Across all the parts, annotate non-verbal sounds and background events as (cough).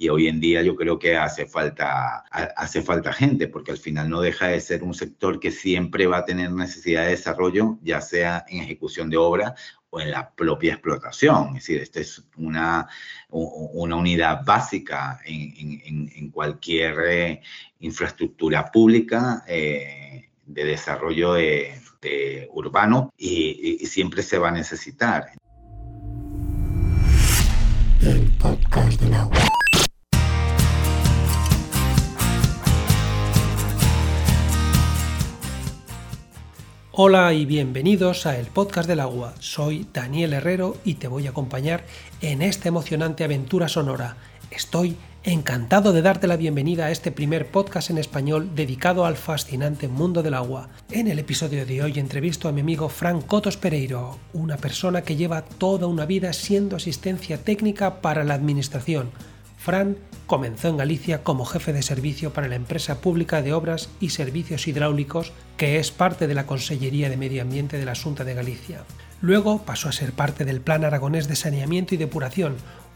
y hoy en día yo creo que hace falta, hace falta gente, porque al final no deja de ser un sector que siempre va a tener necesidad de desarrollo, ya sea en ejecución de obra o en la propia explotación. Es decir, esta es una, una unidad básica en, cualquier eh, infraestructura pública eh, de desarrollo urbano y, y siempre se va a necesitar. El podcast del agua. Hola y bienvenidos a el podcast del agua. Soy Daniel Herrero y te voy a acompañar en esta emocionante aventura sonora. Estoy encantado de darte la bienvenida a este primer podcast en español dedicado al fascinante mundo del agua. En el episodio de hoy entrevisto a mi amigo Frank Cotos Pereiro, una persona que lleva toda una vida siendo asistencia técnica para la administración. Fran comenzó en Galicia como jefe de servicio para la empresa pública de Obras y Servicios Hidráulicos, que es parte de la Consellería de Medio Ambiente de la Junta de Galicia. Luego pasó a ser parte del Plan Aragonés de Saneamiento y Depuración,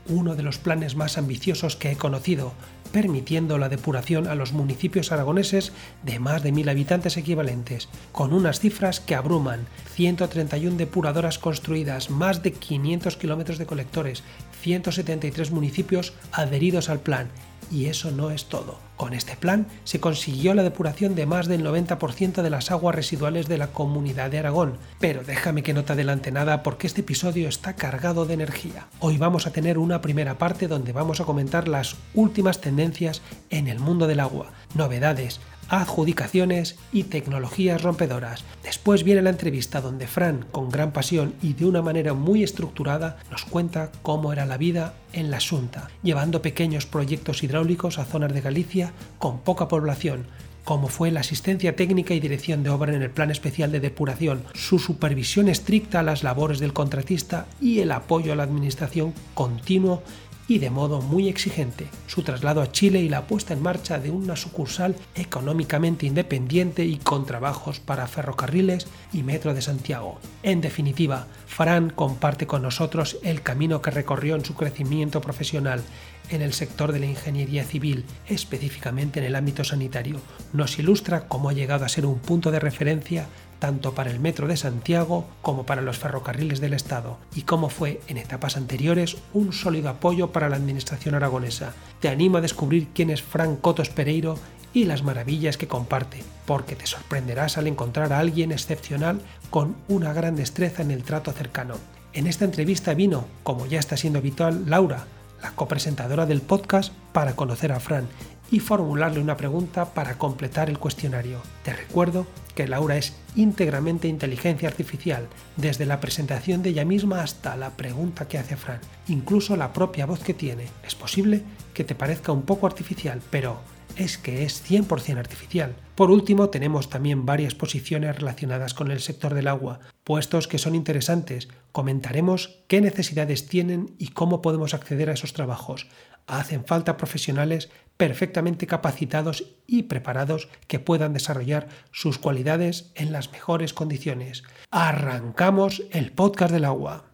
uno de los planes más ambiciosos que he conocido, permitiendo la depuración a los municipios aragoneses de más de mil habitantes equivalentes, con unas cifras que abruman, 131 depuradoras construidas, más de 500 kilómetros de colectores, 173 municipios adheridos al plan y eso no es todo. Con este plan se consiguió la depuración de más del 90% de las aguas residuales de la comunidad de Aragón. Pero déjame que no te adelante nada porque este episodio está cargado de energía. Hoy vamos a tener una primera parte donde vamos a comentar las últimas tendencias en el mundo del agua, novedades, adjudicaciones y tecnologías rompedoras. Después viene la entrevista donde Fran, con gran pasión y de una manera muy estructurada, nos cuenta cómo era la vida en la Junta, llevando pequeños proyectos hidráulicos a zonas de Galicia con poca población, cómo fue la asistencia técnica y dirección de obra en el plan especial de depuración, su supervisión estricta a las labores del contratista y el apoyo a la administración continuo y de modo muy exigente, su traslado a Chile y la puesta en marcha de una sucursal económicamente independiente y con trabajos para ferrocarriles y Metro de Santiago. En definitiva, Fran comparte con nosotros el camino que recorrió en su crecimiento profesional en el sector de la ingeniería civil, específicamente en el ámbito sanitario. Nos ilustra cómo ha llegado a ser un punto de referencia tanto para el Metro de Santiago como para los ferrocarriles del Estado, y cómo fue en etapas anteriores un sólido apoyo para la administración aragonesa. Te animo a descubrir quién es Frank Cotos Pereiro y las maravillas que comparte, porque te sorprenderás al encontrar a alguien excepcional con una gran destreza en el trato cercano. En esta entrevista vino, como ya está siendo habitual, Laura, la copresentadora del podcast, para conocer a Fran y formularle una pregunta para completar el cuestionario. Te recuerdo que Laura es íntegramente inteligencia artificial, desde la presentación de ella misma hasta la pregunta que hace Fran, incluso la propia voz que tiene. Es posible que te parezca un poco artificial, pero es que es 100% artificial. Por último, tenemos también varias posiciones relacionadas con el sector del agua, puestos que son interesantes. Comentaremos qué necesidades tienen y cómo podemos acceder a esos trabajos. Hacen falta profesionales perfectamente capacitados y preparados que puedan desarrollar sus cualidades en las mejores condiciones. Arrancamos el podcast del agua.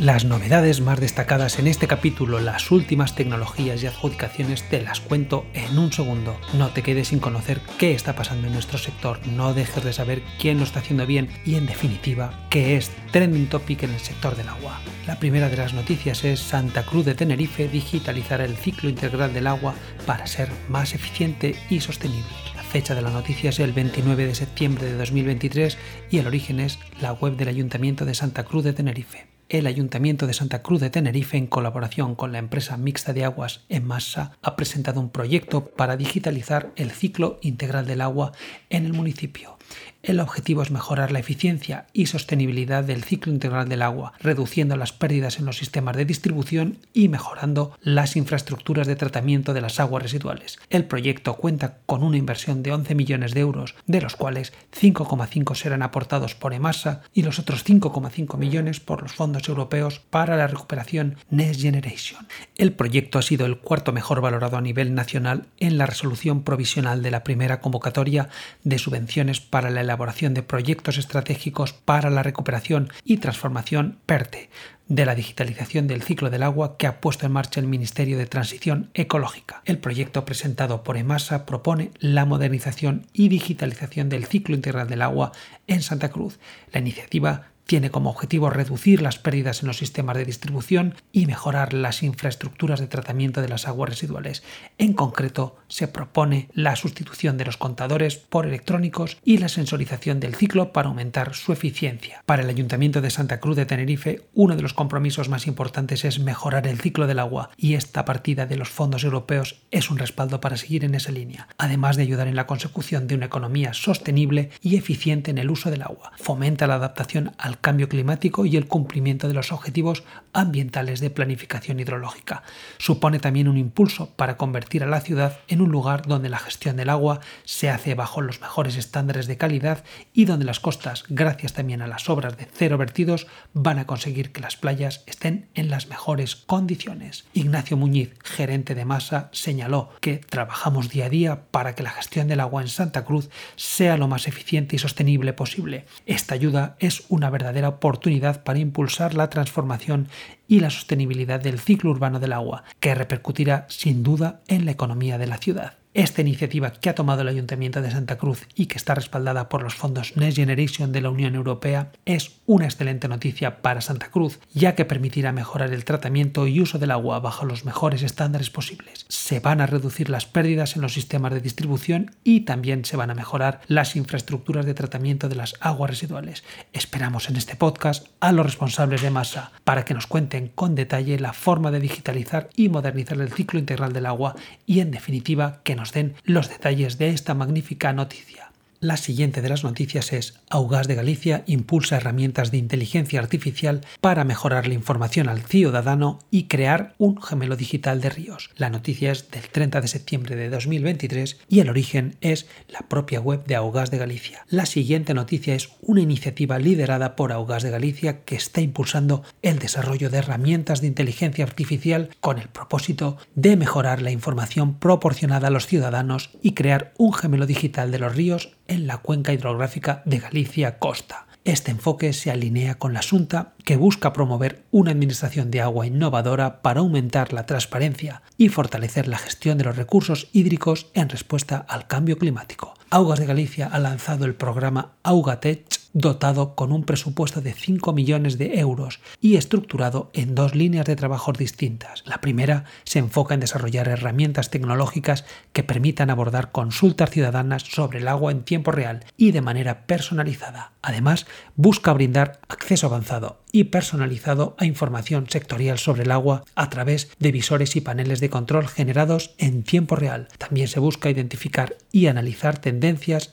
Las novedades más destacadas en este capítulo, las últimas tecnologías y adjudicaciones, te las cuento en un segundo. No te quedes sin conocer qué está pasando en nuestro sector, no dejes de saber quién lo está haciendo bien y, en definitiva, qué es trending topic en el sector del agua. La primera de las noticias es Santa Cruz de Tenerife digitalizará el ciclo integral del agua para ser más eficiente y sostenible. La fecha de la noticia es el 29 de septiembre de 2023 y el origen es la web del Ayuntamiento de Santa Cruz de Tenerife el Ayuntamiento de Santa Cruz de Tenerife, en colaboración con la empresa mixta de aguas en masa, ha presentado un proyecto para digitalizar el ciclo integral del agua en el municipio. El objetivo es mejorar la eficiencia y sostenibilidad del ciclo integral del agua, reduciendo las pérdidas en los sistemas de distribución y mejorando las infraestructuras de tratamiento de las aguas residuales. El proyecto cuenta con una inversión de 11 millones de euros, de los cuales 5,5 serán aportados por EMASA y los otros 5,5 millones por los fondos europeos para la recuperación Next Generation. El proyecto ha sido el cuarto mejor valorado a nivel nacional en la resolución provisional de la primera convocatoria de subvenciones para la elaboración de proyectos estratégicos para la recuperación y transformación PERTE, de la digitalización del ciclo del agua que ha puesto en marcha el Ministerio de Transición Ecológica. El proyecto presentado por EMASA propone la modernización y digitalización del ciclo integral del agua en Santa Cruz. La iniciativa tiene como objetivo reducir las pérdidas en los sistemas de distribución y mejorar las infraestructuras de tratamiento de las aguas residuales. En concreto, se propone la sustitución de los contadores por electrónicos y la sensorización del ciclo para aumentar su eficiencia. Para el Ayuntamiento de Santa Cruz de Tenerife, uno de los compromisos más importantes es mejorar el ciclo del agua y esta partida de los fondos europeos es un respaldo para seguir en esa línea, además de ayudar en la consecución de una economía sostenible y eficiente en el uso del agua. Fomenta la adaptación al cambio climático y el cumplimiento de los objetivos ambientales de planificación hidrológica. Supone también un impulso para convertir a la ciudad en un lugar donde la gestión del agua se hace bajo los mejores estándares de calidad y donde las costas, gracias también a las obras de cero vertidos, van a conseguir que las playas estén en las mejores condiciones. Ignacio Muñiz, gerente de Masa, señaló que trabajamos día a día para que la gestión del agua en Santa Cruz sea lo más eficiente y sostenible posible. Esta ayuda es una verdadera verdadera oportunidad para impulsar la transformación y la sostenibilidad del ciclo urbano del agua, que repercutirá sin duda en la economía de la ciudad. Esta iniciativa que ha tomado el Ayuntamiento de Santa Cruz y que está respaldada por los fondos Next Generation de la Unión Europea es una excelente noticia para Santa Cruz, ya que permitirá mejorar el tratamiento y uso del agua bajo los mejores estándares posibles. Se van a reducir las pérdidas en los sistemas de distribución y también se van a mejorar las infraestructuras de tratamiento de las aguas residuales. Esperamos en este podcast a los responsables de masa para que nos cuenten con detalle la forma de digitalizar y modernizar el ciclo integral del agua y en definitiva que nos den los detalles de esta magnífica noticia. La siguiente de las noticias es Augas de Galicia impulsa herramientas de inteligencia artificial para mejorar la información al ciudadano y crear un gemelo digital de ríos. La noticia es del 30 de septiembre de 2023 y el origen es la propia web de Augas de Galicia. La siguiente noticia es una iniciativa liderada por Augas de Galicia que está impulsando el desarrollo de herramientas de inteligencia artificial con el propósito de mejorar la información proporcionada a los ciudadanos y crear un gemelo digital de los ríos en la cuenca hidrográfica de Galicia Costa. Este enfoque se alinea con la Asunta, que busca promover una administración de agua innovadora para aumentar la transparencia y fortalecer la gestión de los recursos hídricos en respuesta al cambio climático. Augas de Galicia ha lanzado el programa Augatech dotado con un presupuesto de 5 millones de euros y estructurado en dos líneas de trabajo distintas. La primera se enfoca en desarrollar herramientas tecnológicas que permitan abordar consultas ciudadanas sobre el agua en tiempo real y de manera personalizada. Además, busca brindar acceso avanzado y personalizado a información sectorial sobre el agua a través de visores y paneles de control generados en tiempo real. También se busca identificar y analizar tendencias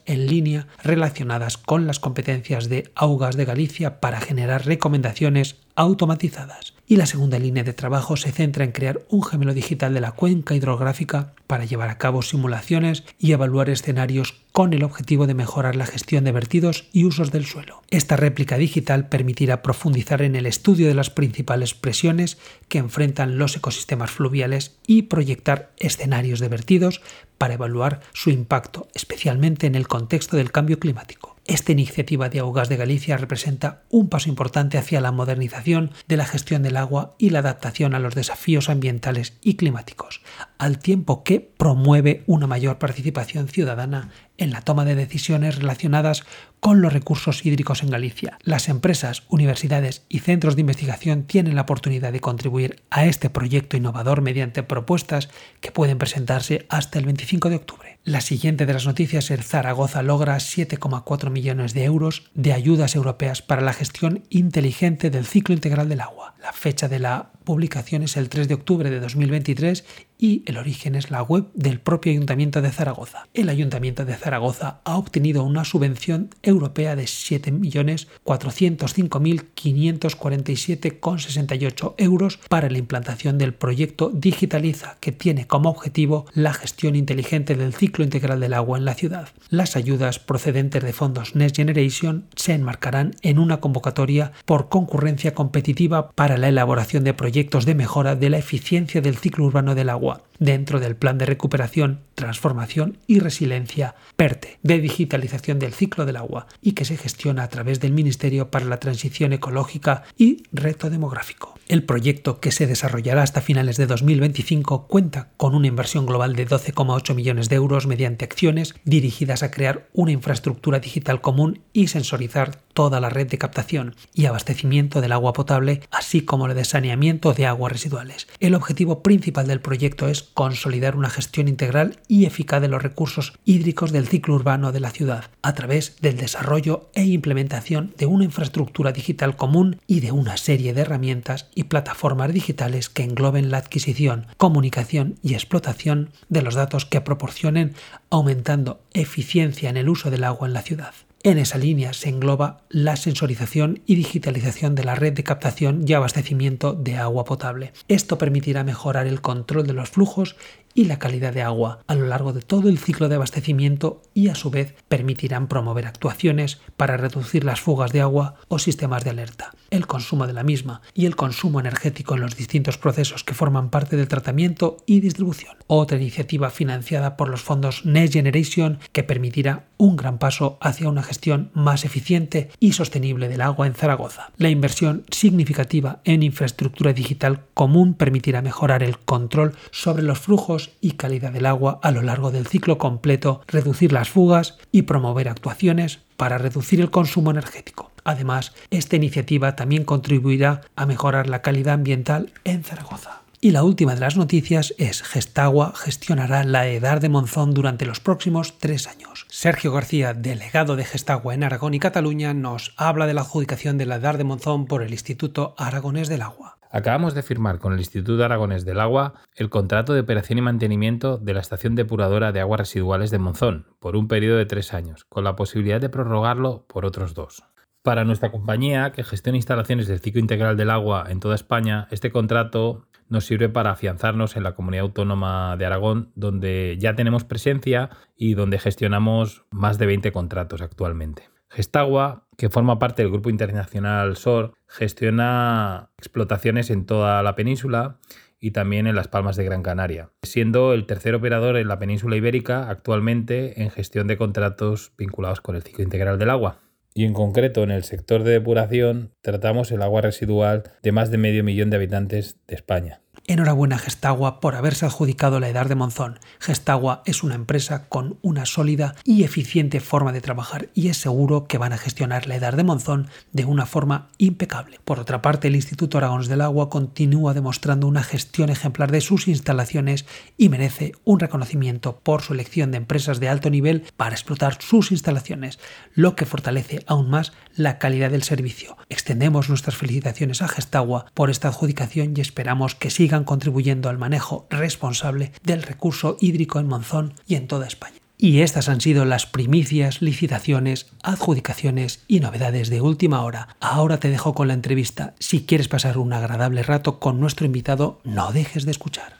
en línea relacionadas con las competencias de Augas de Galicia para generar recomendaciones automatizadas. Y la segunda línea de trabajo se centra en crear un gemelo digital de la cuenca hidrográfica para llevar a cabo simulaciones y evaluar escenarios con el objetivo de mejorar la gestión de vertidos y usos del suelo. Esta réplica digital permitirá profundizar en el estudio de las principales presiones que enfrentan los ecosistemas fluviales y proyectar escenarios de vertidos para evaluar su impacto, especialmente en el contexto del cambio climático. Esta iniciativa de Aguas de Galicia representa un paso importante hacia la modernización de la gestión del agua y la adaptación a los desafíos ambientales y climáticos, al tiempo que promueve una mayor participación ciudadana en la toma de decisiones relacionadas con los recursos hídricos en Galicia. Las empresas, universidades y centros de investigación tienen la oportunidad de contribuir a este proyecto innovador mediante propuestas que pueden presentarse hasta el 25 de octubre. La siguiente de las noticias es Zaragoza logra 7,4 millones de euros de ayudas europeas para la gestión inteligente del ciclo integral del agua. La fecha de la publicación es el 3 de octubre de 2023 y el origen es la web del propio Ayuntamiento de Zaragoza. El Ayuntamiento de Zaragoza ha obtenido una subvención europea de 7.405.547,68 euros para la implantación del proyecto Digitaliza, que tiene como objetivo la gestión inteligente del ciclo integral del agua en la ciudad. Las ayudas procedentes de fondos Next Generation se enmarcarán en una convocatoria por concurrencia competitiva para la elaboración de proyectos de mejora de la eficiencia del ciclo urbano del agua dentro del Plan de Recuperación, Transformación y Resiliencia PERTE de digitalización del ciclo del agua y que se gestiona a través del Ministerio para la Transición Ecológica y Reto Demográfico. El proyecto, que se desarrollará hasta finales de 2025, cuenta con una inversión global de 12,8 millones de euros mediante acciones dirigidas a crear una infraestructura digital común y sensorizar toda la red de captación y abastecimiento del agua potable, así como la de saneamiento de aguas residuales. El objetivo principal del proyecto es consolidar una gestión integral y eficaz de los recursos hídricos del ciclo urbano de la ciudad, a través del desarrollo e implementación de una infraestructura digital común y de una serie de herramientas y plataformas digitales que engloben la adquisición, comunicación y explotación de los datos que proporcionen, aumentando eficiencia en el uso del agua en la ciudad. En esa línea se engloba la sensorización y digitalización de la red de captación y abastecimiento de agua potable. Esto permitirá mejorar el control de los flujos y la calidad de agua a lo largo de todo el ciclo de abastecimiento y a su vez permitirán promover actuaciones para reducir las fugas de agua o sistemas de alerta, el consumo de la misma y el consumo energético en los distintos procesos que forman parte del tratamiento y distribución. Otra iniciativa financiada por los fondos Next Generation que permitirá un gran paso hacia una gestión más eficiente y sostenible del agua en Zaragoza. La inversión significativa en infraestructura digital común permitirá mejorar el control sobre los flujos y calidad del agua a lo largo del ciclo completo, reducir las fugas y promover actuaciones para reducir el consumo energético. Además, esta iniciativa también contribuirá a mejorar la calidad ambiental en Zaragoza. Y la última de las noticias es Gestagua gestionará la Edar de Monzón durante los próximos tres años. Sergio García, delegado de Gestagua en Aragón y Cataluña, nos habla de la adjudicación de la Edar de Monzón por el Instituto Aragonés del Agua. Acabamos de firmar con el Instituto Aragonés del Agua el contrato de operación y mantenimiento de la estación depuradora de aguas residuales de Monzón por un periodo de tres años, con la posibilidad de prorrogarlo por otros dos. Para nuestra compañía, que gestiona instalaciones del ciclo integral del agua en toda España, este contrato nos sirve para afianzarnos en la comunidad autónoma de Aragón, donde ya tenemos presencia y donde gestionamos más de 20 contratos actualmente. Gestagua, que forma parte del Grupo Internacional SOR, gestiona explotaciones en toda la península y también en las Palmas de Gran Canaria, siendo el tercer operador en la península ibérica actualmente en gestión de contratos vinculados con el ciclo integral del agua. Y en concreto en el sector de depuración tratamos el agua residual de más de medio millón de habitantes de España. Enhorabuena Gestagua por haberse adjudicado la edad de Monzón. Gestagua es una empresa con una sólida y eficiente forma de trabajar y es seguro que van a gestionar la edad de Monzón de una forma impecable. Por otra parte, el Instituto Aragones del Agua continúa demostrando una gestión ejemplar de sus instalaciones y merece un reconocimiento por su elección de empresas de alto nivel para explotar sus instalaciones, lo que fortalece aún más la calidad del servicio. Extendemos nuestras felicitaciones a Gestagua por esta adjudicación y esperamos que siga contribuyendo al manejo responsable del recurso hídrico en Monzón y en toda España. Y estas han sido las primicias, licitaciones, adjudicaciones y novedades de última hora. Ahora te dejo con la entrevista. Si quieres pasar un agradable rato con nuestro invitado, no dejes de escuchar.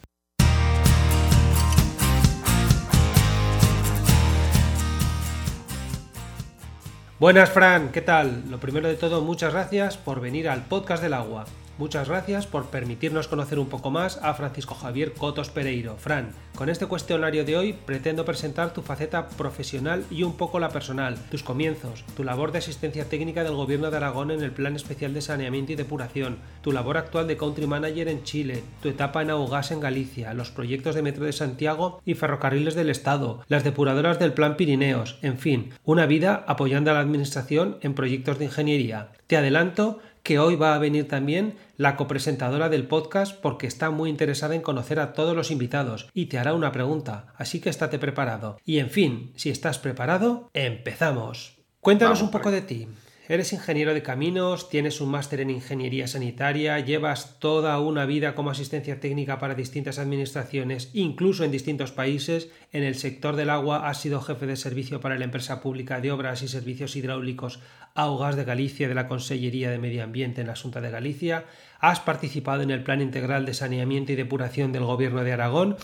Buenas, Fran, ¿qué tal? Lo primero de todo, muchas gracias por venir al podcast del agua. Muchas gracias por permitirnos conocer un poco más a Francisco Javier Cotos Pereiro. Fran, con este cuestionario de hoy pretendo presentar tu faceta profesional y un poco la personal, tus comienzos, tu labor de asistencia técnica del Gobierno de Aragón en el Plan Especial de Saneamiento y Depuración, tu labor actual de Country Manager en Chile, tu etapa en Augas en Galicia, los proyectos de Metro de Santiago y Ferrocarriles del Estado, las depuradoras del Plan Pirineos, en fin, una vida apoyando a la Administración en proyectos de ingeniería. Te adelanto que hoy va a venir también la copresentadora del podcast porque está muy interesada en conocer a todos los invitados y te hará una pregunta, así que estate preparado. Y en fin, si estás preparado, empezamos. Cuéntanos un poco de ti. Eres ingeniero de caminos, tienes un máster en ingeniería sanitaria, llevas toda una vida como asistencia técnica para distintas administraciones, incluso en distintos países. En el sector del agua has sido jefe de servicio para la empresa pública de obras y servicios hidráulicos Augas de Galicia de la Consellería de Medio Ambiente en la Asunta de Galicia. Has participado en el Plan Integral de Saneamiento y Depuración del Gobierno de Aragón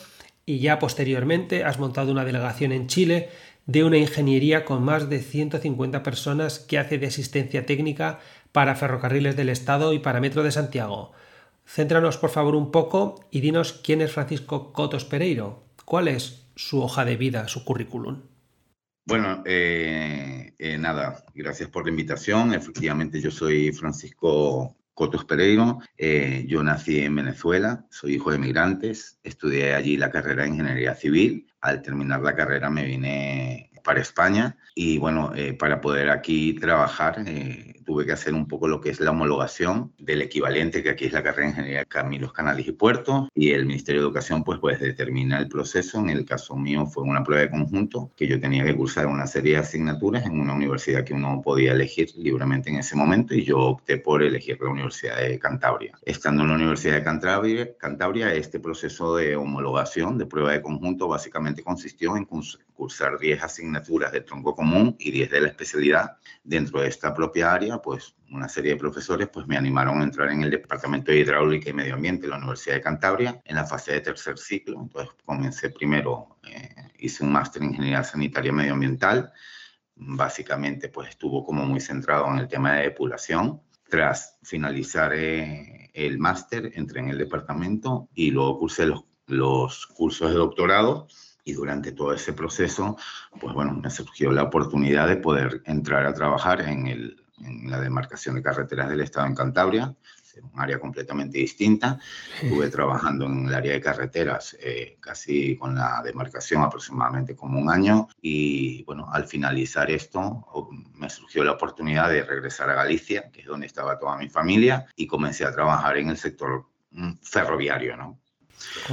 y ya posteriormente has montado una delegación en Chile de una ingeniería con más de 150 personas que hace de asistencia técnica para ferrocarriles del Estado y para Metro de Santiago. Céntranos por favor un poco y dinos quién es Francisco Cotos Pereiro. ¿Cuál es su hoja de vida, su currículum? Bueno, eh, eh, nada, gracias por la invitación. Efectivamente, yo soy Francisco Cotos Pereiro. Eh, yo nací en Venezuela, soy hijo de migrantes, estudié allí la carrera de Ingeniería Civil. Al terminar la carrera me vine para España y bueno, para poder aquí trabajar tuve que hacer un poco lo que es la homologación del equivalente que aquí es la carrera de Ingeniería de Caminos, Canales y Puertos y el Ministerio de Educación pues, pues determina el proceso. En el caso mío fue una prueba de conjunto que yo tenía que cursar una serie de asignaturas en una universidad que uno podía elegir libremente en ese momento y yo opté por elegir la Universidad de Cantabria. Estando en la Universidad de Cantabria, Cantabria este proceso de homologación de prueba de conjunto básicamente consistió en cursar 10 asignaturas de tronco común y 10 de la especialidad dentro de esta propia área pues una serie de profesores pues me animaron a entrar en el Departamento de Hidráulica y Medio Ambiente de la Universidad de Cantabria en la fase de tercer ciclo. Entonces comencé primero, eh, hice un máster en Ingeniería Sanitaria y Medioambiental. Básicamente pues estuvo como muy centrado en el tema de depuración. Tras finalizar eh, el máster entré en el departamento y luego cursé los, los cursos de doctorado y durante todo ese proceso, pues bueno, me surgió la oportunidad de poder entrar a trabajar en el en la demarcación de carreteras del Estado en Cantabria, un área completamente distinta. Estuve trabajando en el área de carreteras eh, casi con la demarcación aproximadamente como un año y bueno, al finalizar esto me surgió la oportunidad de regresar a Galicia, que es donde estaba toda mi familia, y comencé a trabajar en el sector mm, ferroviario, ¿no?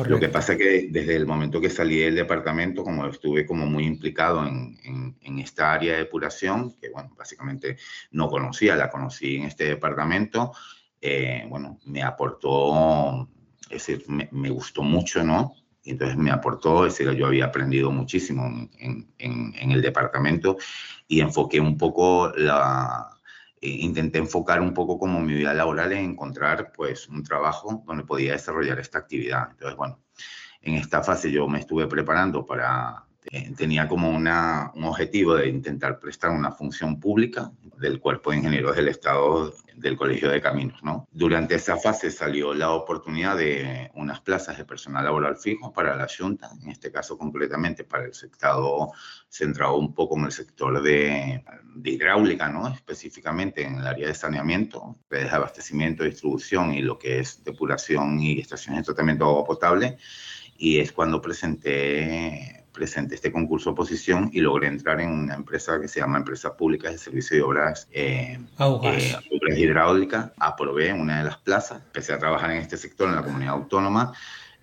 Lo que pasa es que desde el momento que salí del departamento, como estuve como muy implicado en, en, esta área de depuración, que bueno, básicamente no conocía, la conocí en este departamento, eh, bueno, me aportó, es decir, me, me, gustó mucho, ¿no? Y entonces me aportó, es decir, yo había aprendido muchísimo en, en el departamento y enfoqué un poco la, intenté enfocar un poco como mi vida laboral en encontrar pues un trabajo donde podía desarrollar esta actividad. Entonces, bueno, en esta fase yo me estuve preparando para, eh, tenía como una, un objetivo de intentar prestar una función pública del Cuerpo de Ingenieros del Estado del Colegio de Caminos. ¿no? Durante esa fase salió la oportunidad de unas plazas de personal laboral fijo para la Junta, en este caso concretamente para el sector centrado un poco en el sector de, de hidráulica, ¿no? específicamente en el área de saneamiento, de abastecimiento, distribución y lo que es depuración y estaciones de tratamiento de agua potable. Y es cuando presenté presenté este concurso oposición y logré entrar en una empresa que se llama Empresas Públicas de Servicio de Obras, eh, eh, Obras Hidráulicas. Aprobé una de las plazas, empecé a trabajar en este sector en la comunidad autónoma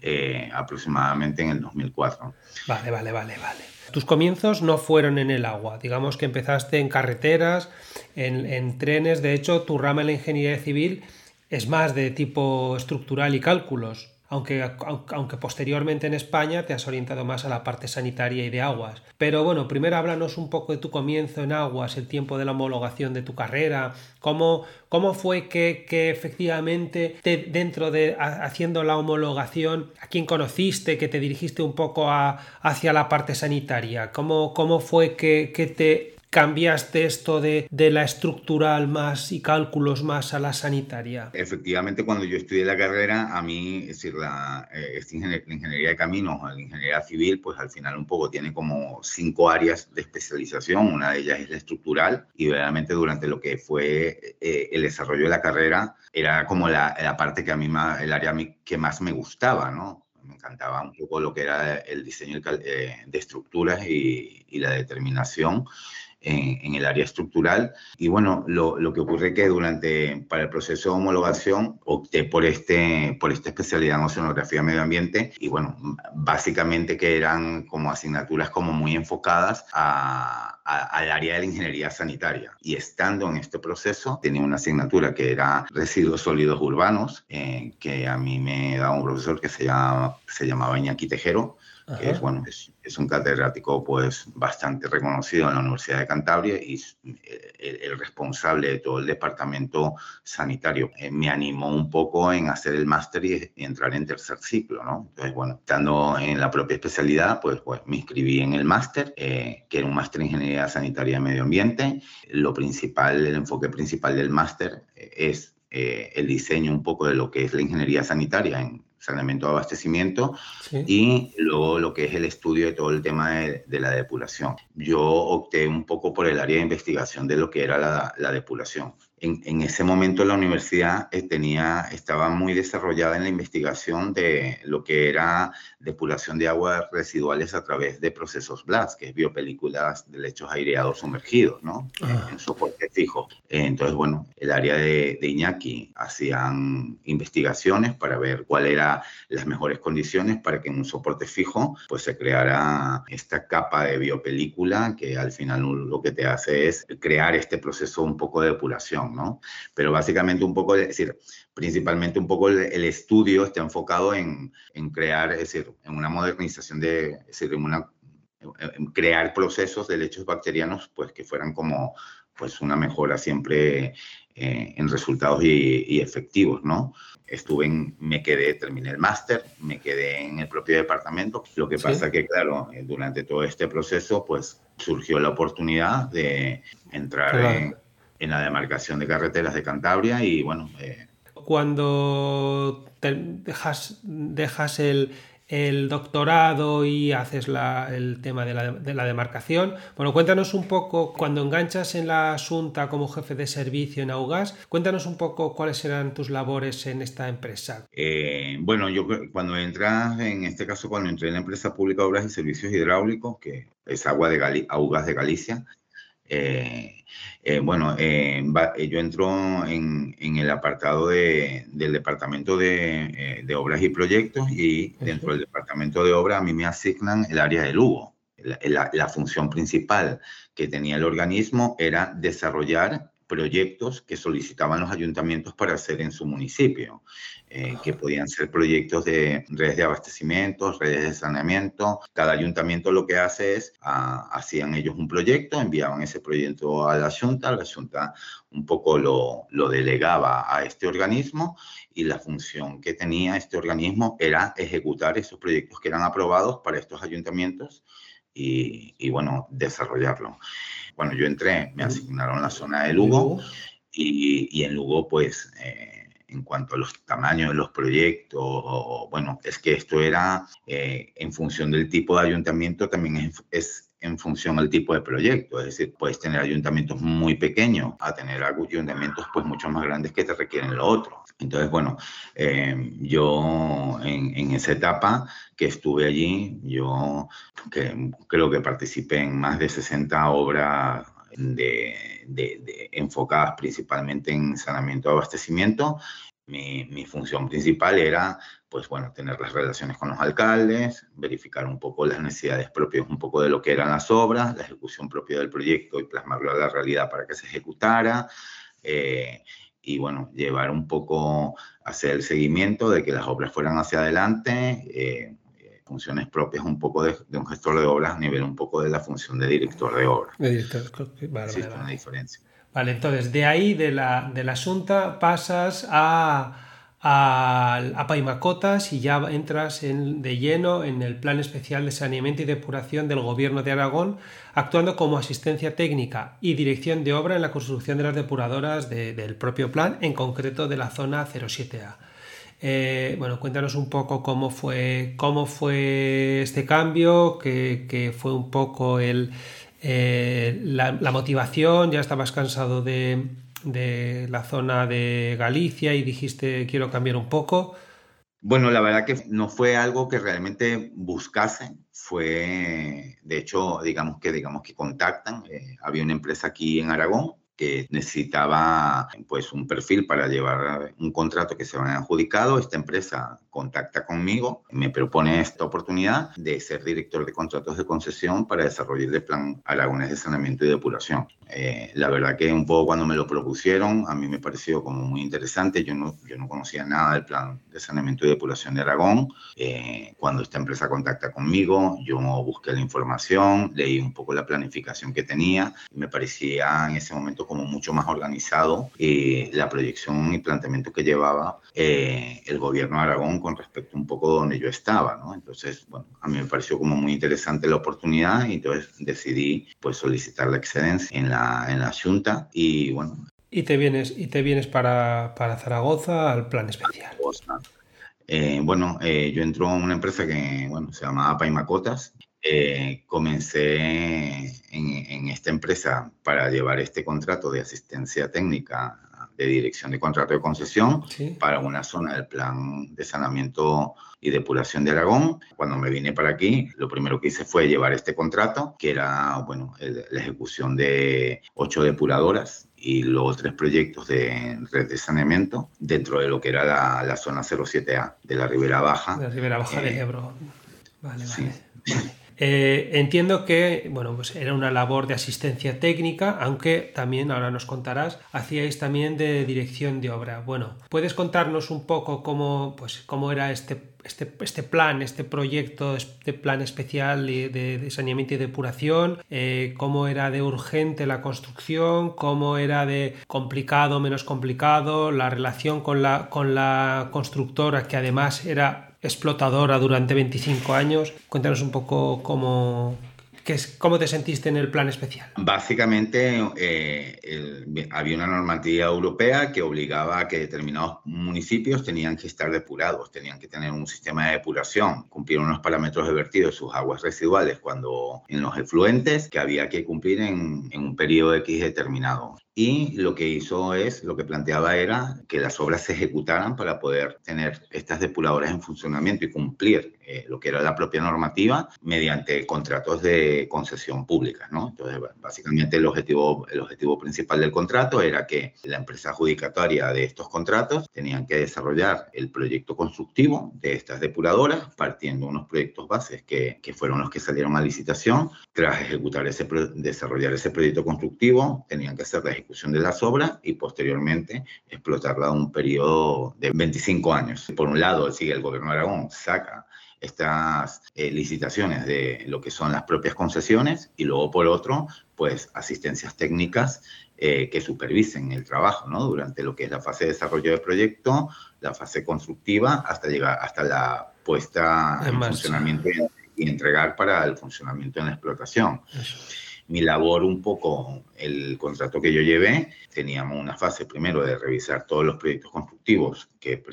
eh, aproximadamente en el 2004. Vale, vale, vale, vale. Tus comienzos no fueron en el agua, digamos que empezaste en carreteras, en, en trenes, de hecho tu rama en la ingeniería civil es más de tipo estructural y cálculos aunque, aunque posteriormente en España te has orientado más a la parte sanitaria y de aguas. Pero bueno, primero háblanos un poco de tu comienzo en aguas, el tiempo de la homologación de tu carrera, cómo, cómo fue que, que efectivamente te, dentro de haciendo la homologación, a quién conociste, que te dirigiste un poco a, hacia la parte sanitaria, cómo, cómo fue que, que te cambiaste esto de, de, la estructural más y cálculos más a la sanitaria? Efectivamente, cuando yo estudié la carrera, a mí, es decir, la, eh, ingeniería de caminos, la ingeniería civil, pues al final un poco tiene como cinco áreas de especialización. Una de ellas es la estructural y realmente durante lo que fue eh, el desarrollo de la carrera era como la, la parte que a mí, más, el área que más me gustaba, ¿no? me encantaba un poco lo que era el diseño eh, de estructuras y, y la determinación en, el área estructural. Y bueno, lo, lo, que ocurre que durante, para el proceso de homologación, opté por, este, por esta especialidad en oceanografía medio ambiente y bueno, básicamente que eran como asignaturas como muy enfocadas a, al área de la ingeniería sanitaria. Y estando en este proceso, tenía una asignatura que era residuos sólidos urbanos, eh, que a mí me daba un profesor que se, llama, se llamaba Iñaki Tejero, que es, bueno, es, es, un catedrático pues bastante reconocido en la Universidad de Cantabria y el, el responsable de todo el departamento sanitario. Eh, me animó un poco en hacer el máster y, y, entrar en tercer ciclo, ¿no? Entonces, bueno, estando en la propia especialidad, pues, pues me inscribí en el máster, eh, que era un máster en Ingeniería Sanitaria y Medio Ambiente. Lo principal, el enfoque principal del máster es eh, el diseño un poco de lo que es la ingeniería sanitaria en saneamiento de abastecimiento y luego lo que es el estudio de todo el tema de, la depuración. Yo opté un poco por el área de investigación de lo que era la, la depuración en, ese momento la universidad eh, tenía, estaba muy desarrollada en la investigación de lo que era depuración de aguas residuales a través de procesos BLAS, que es biopelículas de lechos aireados sumergidos, ¿no? Ah. En soporte fijo. Entonces, bueno, el área de, de, Iñaki hacían investigaciones para ver cuáles eran las mejores condiciones para que en un soporte fijo pues se creara esta capa de biopelícula que al final lo que te hace es crear este proceso un poco de depuración. ¿No? Pero básicamente un poco, es decir, principalmente un poco el, estudio está enfocado en, en, crear, es decir, en una modernización de, es decir, en una, crear procesos de lechos bacterianos, pues que fueran como, pues una mejora siempre eh, en resultados y, efectivos, ¿no? Estuve en, me quedé, terminé el máster, me quedé en el propio departamento. Lo que pasa que, claro, eh, durante todo este proceso, pues surgió la oportunidad de entrar en en la demarcación de carreteras de Cantabria y bueno... Eh, Cuando dejas, dejas el, el, doctorado y haces la, el tema de la, de la, demarcación, bueno, cuéntanos un poco, cuando enganchas en la Asunta como jefe de servicio en Augas, cuéntanos un poco cuáles eran tus labores en esta empresa. Eh, bueno, yo cuando entras, en este caso cuando entré en la empresa pública de Obras y Servicios Hidráulicos, que es Agua de Gali Augas de Galicia, eh, eh, bueno, eh, yo entro en, el apartado del Departamento de, Obras y Proyectos y dentro del Departamento de Obras a mí me asignan el área de Lugo. la función principal que tenía el organismo era desarrollar proyectos que solicitaban los ayuntamientos para hacer en su municipio, eh, que podían ser proyectos de redes de abastecimiento, redes de saneamiento. Cada ayuntamiento lo que hace es, ah, hacían ellos un proyecto, enviaban ese proyecto a la Junta, la Junta un poco lo, lo delegaba a este organismo y la función que tenía este organismo era ejecutar esos proyectos que eran aprobados para estos ayuntamientos y, y bueno, desarrollarlo. Bueno, yo entré, me asignaron la zona de Lugo y, y en Lugo, pues, eh, en cuanto a los tamaños de los proyectos, bueno, es que esto era eh, en función del tipo de ayuntamiento, también es, es en función del tipo de proyecto. Es decir, puedes tener ayuntamientos muy pequeños a tener ayuntamientos pues mucho más grandes que te requieren lo otro. Entonces, bueno, eh, yo en, en, esa etapa que estuve allí, yo que, creo que participé en más de 60 obras de, de, enfocadas principalmente en saneamiento de abastecimiento. Mi, mi función principal era pues bueno, tener las relaciones con los alcaldes, verificar un poco las necesidades propias, un poco de lo que eran las obras, la ejecución propia del proyecto y plasmarlo a la realidad para que se ejecutara. Eh, y bueno, llevar un poco, hacer el seguimiento de que las obras fueran hacia adelante, eh, funciones propias un poco de, un gestor de obras a nivel un poco de la función de director de obras. De director, vale, Existe una diferencia. Vale, entonces de ahí, de la, Asunta, pasas a a, Paimacotas y ya entras de lleno en el Plan Especial de Saneamiento y Depuración del Gobierno de Aragón, actuando como asistencia técnica y dirección de obra en la construcción de las depuradoras del propio plan, en concreto de la zona 07A. Eh, bueno, cuéntanos un poco cómo fue, cómo fue este cambio, que, fue un poco el, eh, la motivación, ya estabas cansado de, la zona de Galicia y dijiste quiero cambiar un poco? Bueno, la verdad que no fue algo que realmente buscase, fue, de hecho, digamos que, digamos que contactan. Eh, había una empresa aquí en Aragón que necesitaba pues un perfil para llevar un contrato que se van adjudicado. Esta empresa contacta conmigo, me propone esta oportunidad de ser director de contratos de concesión para desarrollar el plan Aragones de saneamiento y depuración. Eh, la verdad que un poco cuando me lo propusieron, a mí me pareció como muy interesante. Yo no, yo no conocía nada del plan de saneamiento y depuración de Aragón. Eh, cuando esta empresa contacta conmigo, yo busqué la información, leí un poco la planificación que tenía me parecía en ese momento como mucho más organizado eh, la proyección y planteamiento que llevaba el gobierno de Aragón con respecto un poco donde yo estaba, ¿no? Entonces, bueno, a mí me pareció como muy interesante la oportunidad y entonces decidí pues solicitar la excedencia en la, en la Junta y bueno, Y te vienes, y te vienes para, Zaragoza al plan especial. Eh, bueno, eh, yo entro a una empresa que bueno, se llamaba Paimacotas. Eh, comencé en, esta empresa para llevar este contrato de asistencia técnica de dirección de contrato de concesión para una zona del plan de saneamiento y depuración de Aragón. Cuando me vine para aquí, lo primero que hice fue llevar este contrato, que era bueno, la ejecución de ocho depuradoras y luego tres proyectos de red de saneamiento dentro de lo que era la, zona 07A de la Ribera Baja. De la Ribera Baja de eh, Ebro. Vale, vale. Eh, entiendo que bueno, pues era una labor de asistencia técnica, aunque también, ahora nos contarás, hacíais también de dirección de obra. Bueno, ¿puedes contarnos un poco cómo, pues, cómo era este, este, este plan, este proyecto, este plan especial de, saneamiento y depuración? Eh, ¿Cómo era de urgente la construcción? ¿Cómo era de complicado, menos complicado? ¿La relación con la, con la constructora, que además era explotadora durante 25 años. Cuéntanos un poco cómo, ¿Cómo te sentiste en el plan especial? Básicamente eh, había una normativa europea que obligaba a que determinados municipios tenían que estar depurados, tenían que tener un sistema de depuración, cumplir unos parámetros de vertido de sus aguas residuales cuando en los efluentes que había que cumplir en, en un periodo X determinado y lo que hizo es, lo que planteaba era que las obras se ejecutaran para poder tener estas depuradoras en funcionamiento y cumplir eh, lo que era la propia normativa mediante contratos de concesión pública, ¿no? Entonces, básicamente el objetivo, el objetivo principal del contrato era que la empresa adjudicataria de estos contratos tenían que desarrollar el proyecto constructivo de estas depuradoras, partiendo unos proyectos bases que, que fueron los que salieron a licitación. Tras ejecutar ese, desarrollar ese proyecto constructivo, tenían que hacer la ejecución de las obras y posteriormente explotarla un periodo de 25 años. Por un lado, sigue el gobierno de Aragón saca estas eh, licitaciones de lo que son las propias concesiones y luego por otro, pues asistencias técnicas eh, que supervisen el trabajo, ¿no? Durante lo que es la fase de desarrollo del proyecto, la fase constructiva, hasta llegar hasta la puesta en, funcionamiento y entregar para el funcionamiento en la explotación mi labor un poco, el contrato que yo llevé, teníamos una fase primero de revisar todos los proyectos constructivos que,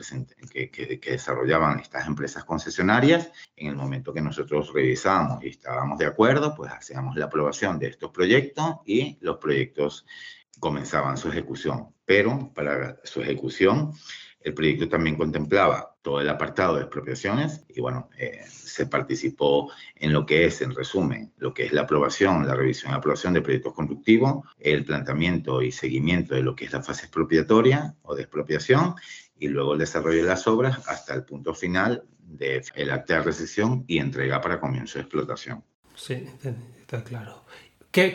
que, que, desarrollaban estas empresas concesionarias. En el momento que nosotros revisábamos y estábamos de acuerdo, pues hacíamos la aprobación de estos proyectos y los proyectos comenzaban su ejecución. Pero para su ejecución, el proyecto también contemplaba todo el apartado de expropiaciones y bueno, eh, se participó en lo que es, en resumen, lo que es la aprobación, la revisión y aprobación de proyectos constructivos, el planteamiento y seguimiento de lo que es la fase expropiatoria o de expropiación y luego el desarrollo de las obras hasta el punto final del el acta de recesión y entrega para comienzo de explotación. Sí, está claro. ¿Qué,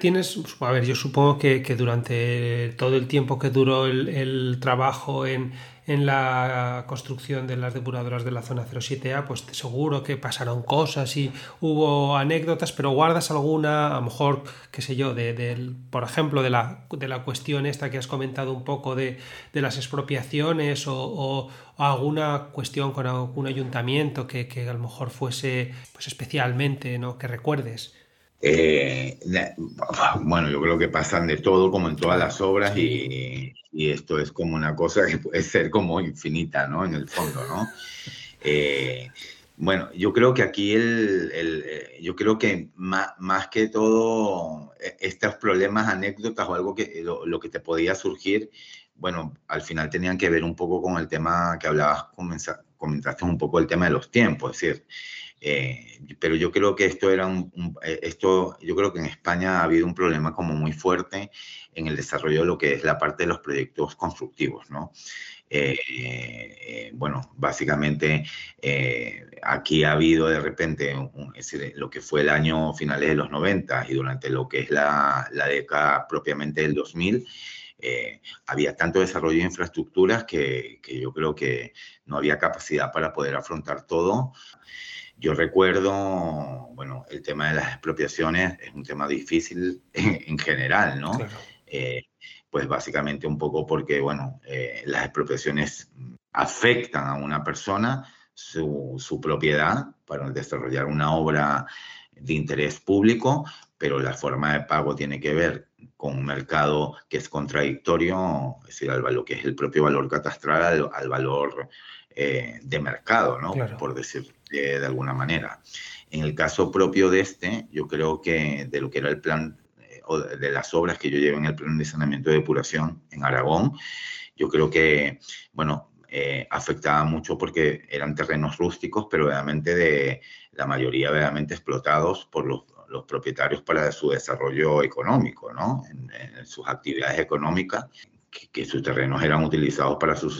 tienes? A ver, yo supongo que, durante todo el tiempo que duró el trabajo en, en la construcción de las depuradoras de la zona 07A, pues seguro que pasaron cosas y hubo anécdotas, pero guardas alguna, a lo mejor, qué sé yo, de, por ejemplo, de la, de la cuestión esta que has comentado un poco de, las expropiaciones o, alguna cuestión con algún ayuntamiento que, a lo mejor fuese pues especialmente, ¿no? Que recuerdes. Eh, bueno, yo creo que pasan de todo, como en todas las obras, y, esto es como una cosa que puede ser como infinita, ¿no? En el fondo, ¿no? Eh, bueno, yo creo que aquí el, eh, yo creo que más, que todo e, estos problemas, anécdotas o algo que lo, que te podía surgir, bueno, al final tenían que ver un poco con el tema que hablabas, comentaste un poco el tema de los tiempos, es decir, eh, pero yo creo que esto era un, eh, esto, yo creo que en España ha habido un problema como muy fuerte en el desarrollo de lo que es la parte de los proyectos constructivos, ¿no? Eh, bueno, básicamente aquí ha habido de repente, lo que fue el año finales de los 90 y durante lo que es la, la década propiamente del 2000, había tanto desarrollo de infraestructuras que, que, yo creo que no había capacidad para poder afrontar todo. Yo recuerdo, bueno, el tema de las expropiaciones es un tema difícil (laughs) en, general, ¿no? Eh, pues básicamente un poco porque, bueno, eh, las expropiaciones afectan a una persona su, su, propiedad para desarrollar una obra de interés público, pero la forma de pago tiene que ver con un mercado que es contradictorio, es decir, al valor que es el propio valor catastral al, valor eh, de mercado, ¿no? Por decir de alguna manera. En el caso propio de este, yo creo que de lo que era el plan eh, o de las obras que yo llevo en el plan de saneamiento de depuración en Aragón, yo creo que, bueno, eh, afectaba mucho porque eran terrenos rústicos, pero realmente de la mayoría verdaderamente explotados por los, los propietarios para su desarrollo económico, ¿no? En, sus actividades económicas, que, sus terrenos eran utilizados para su,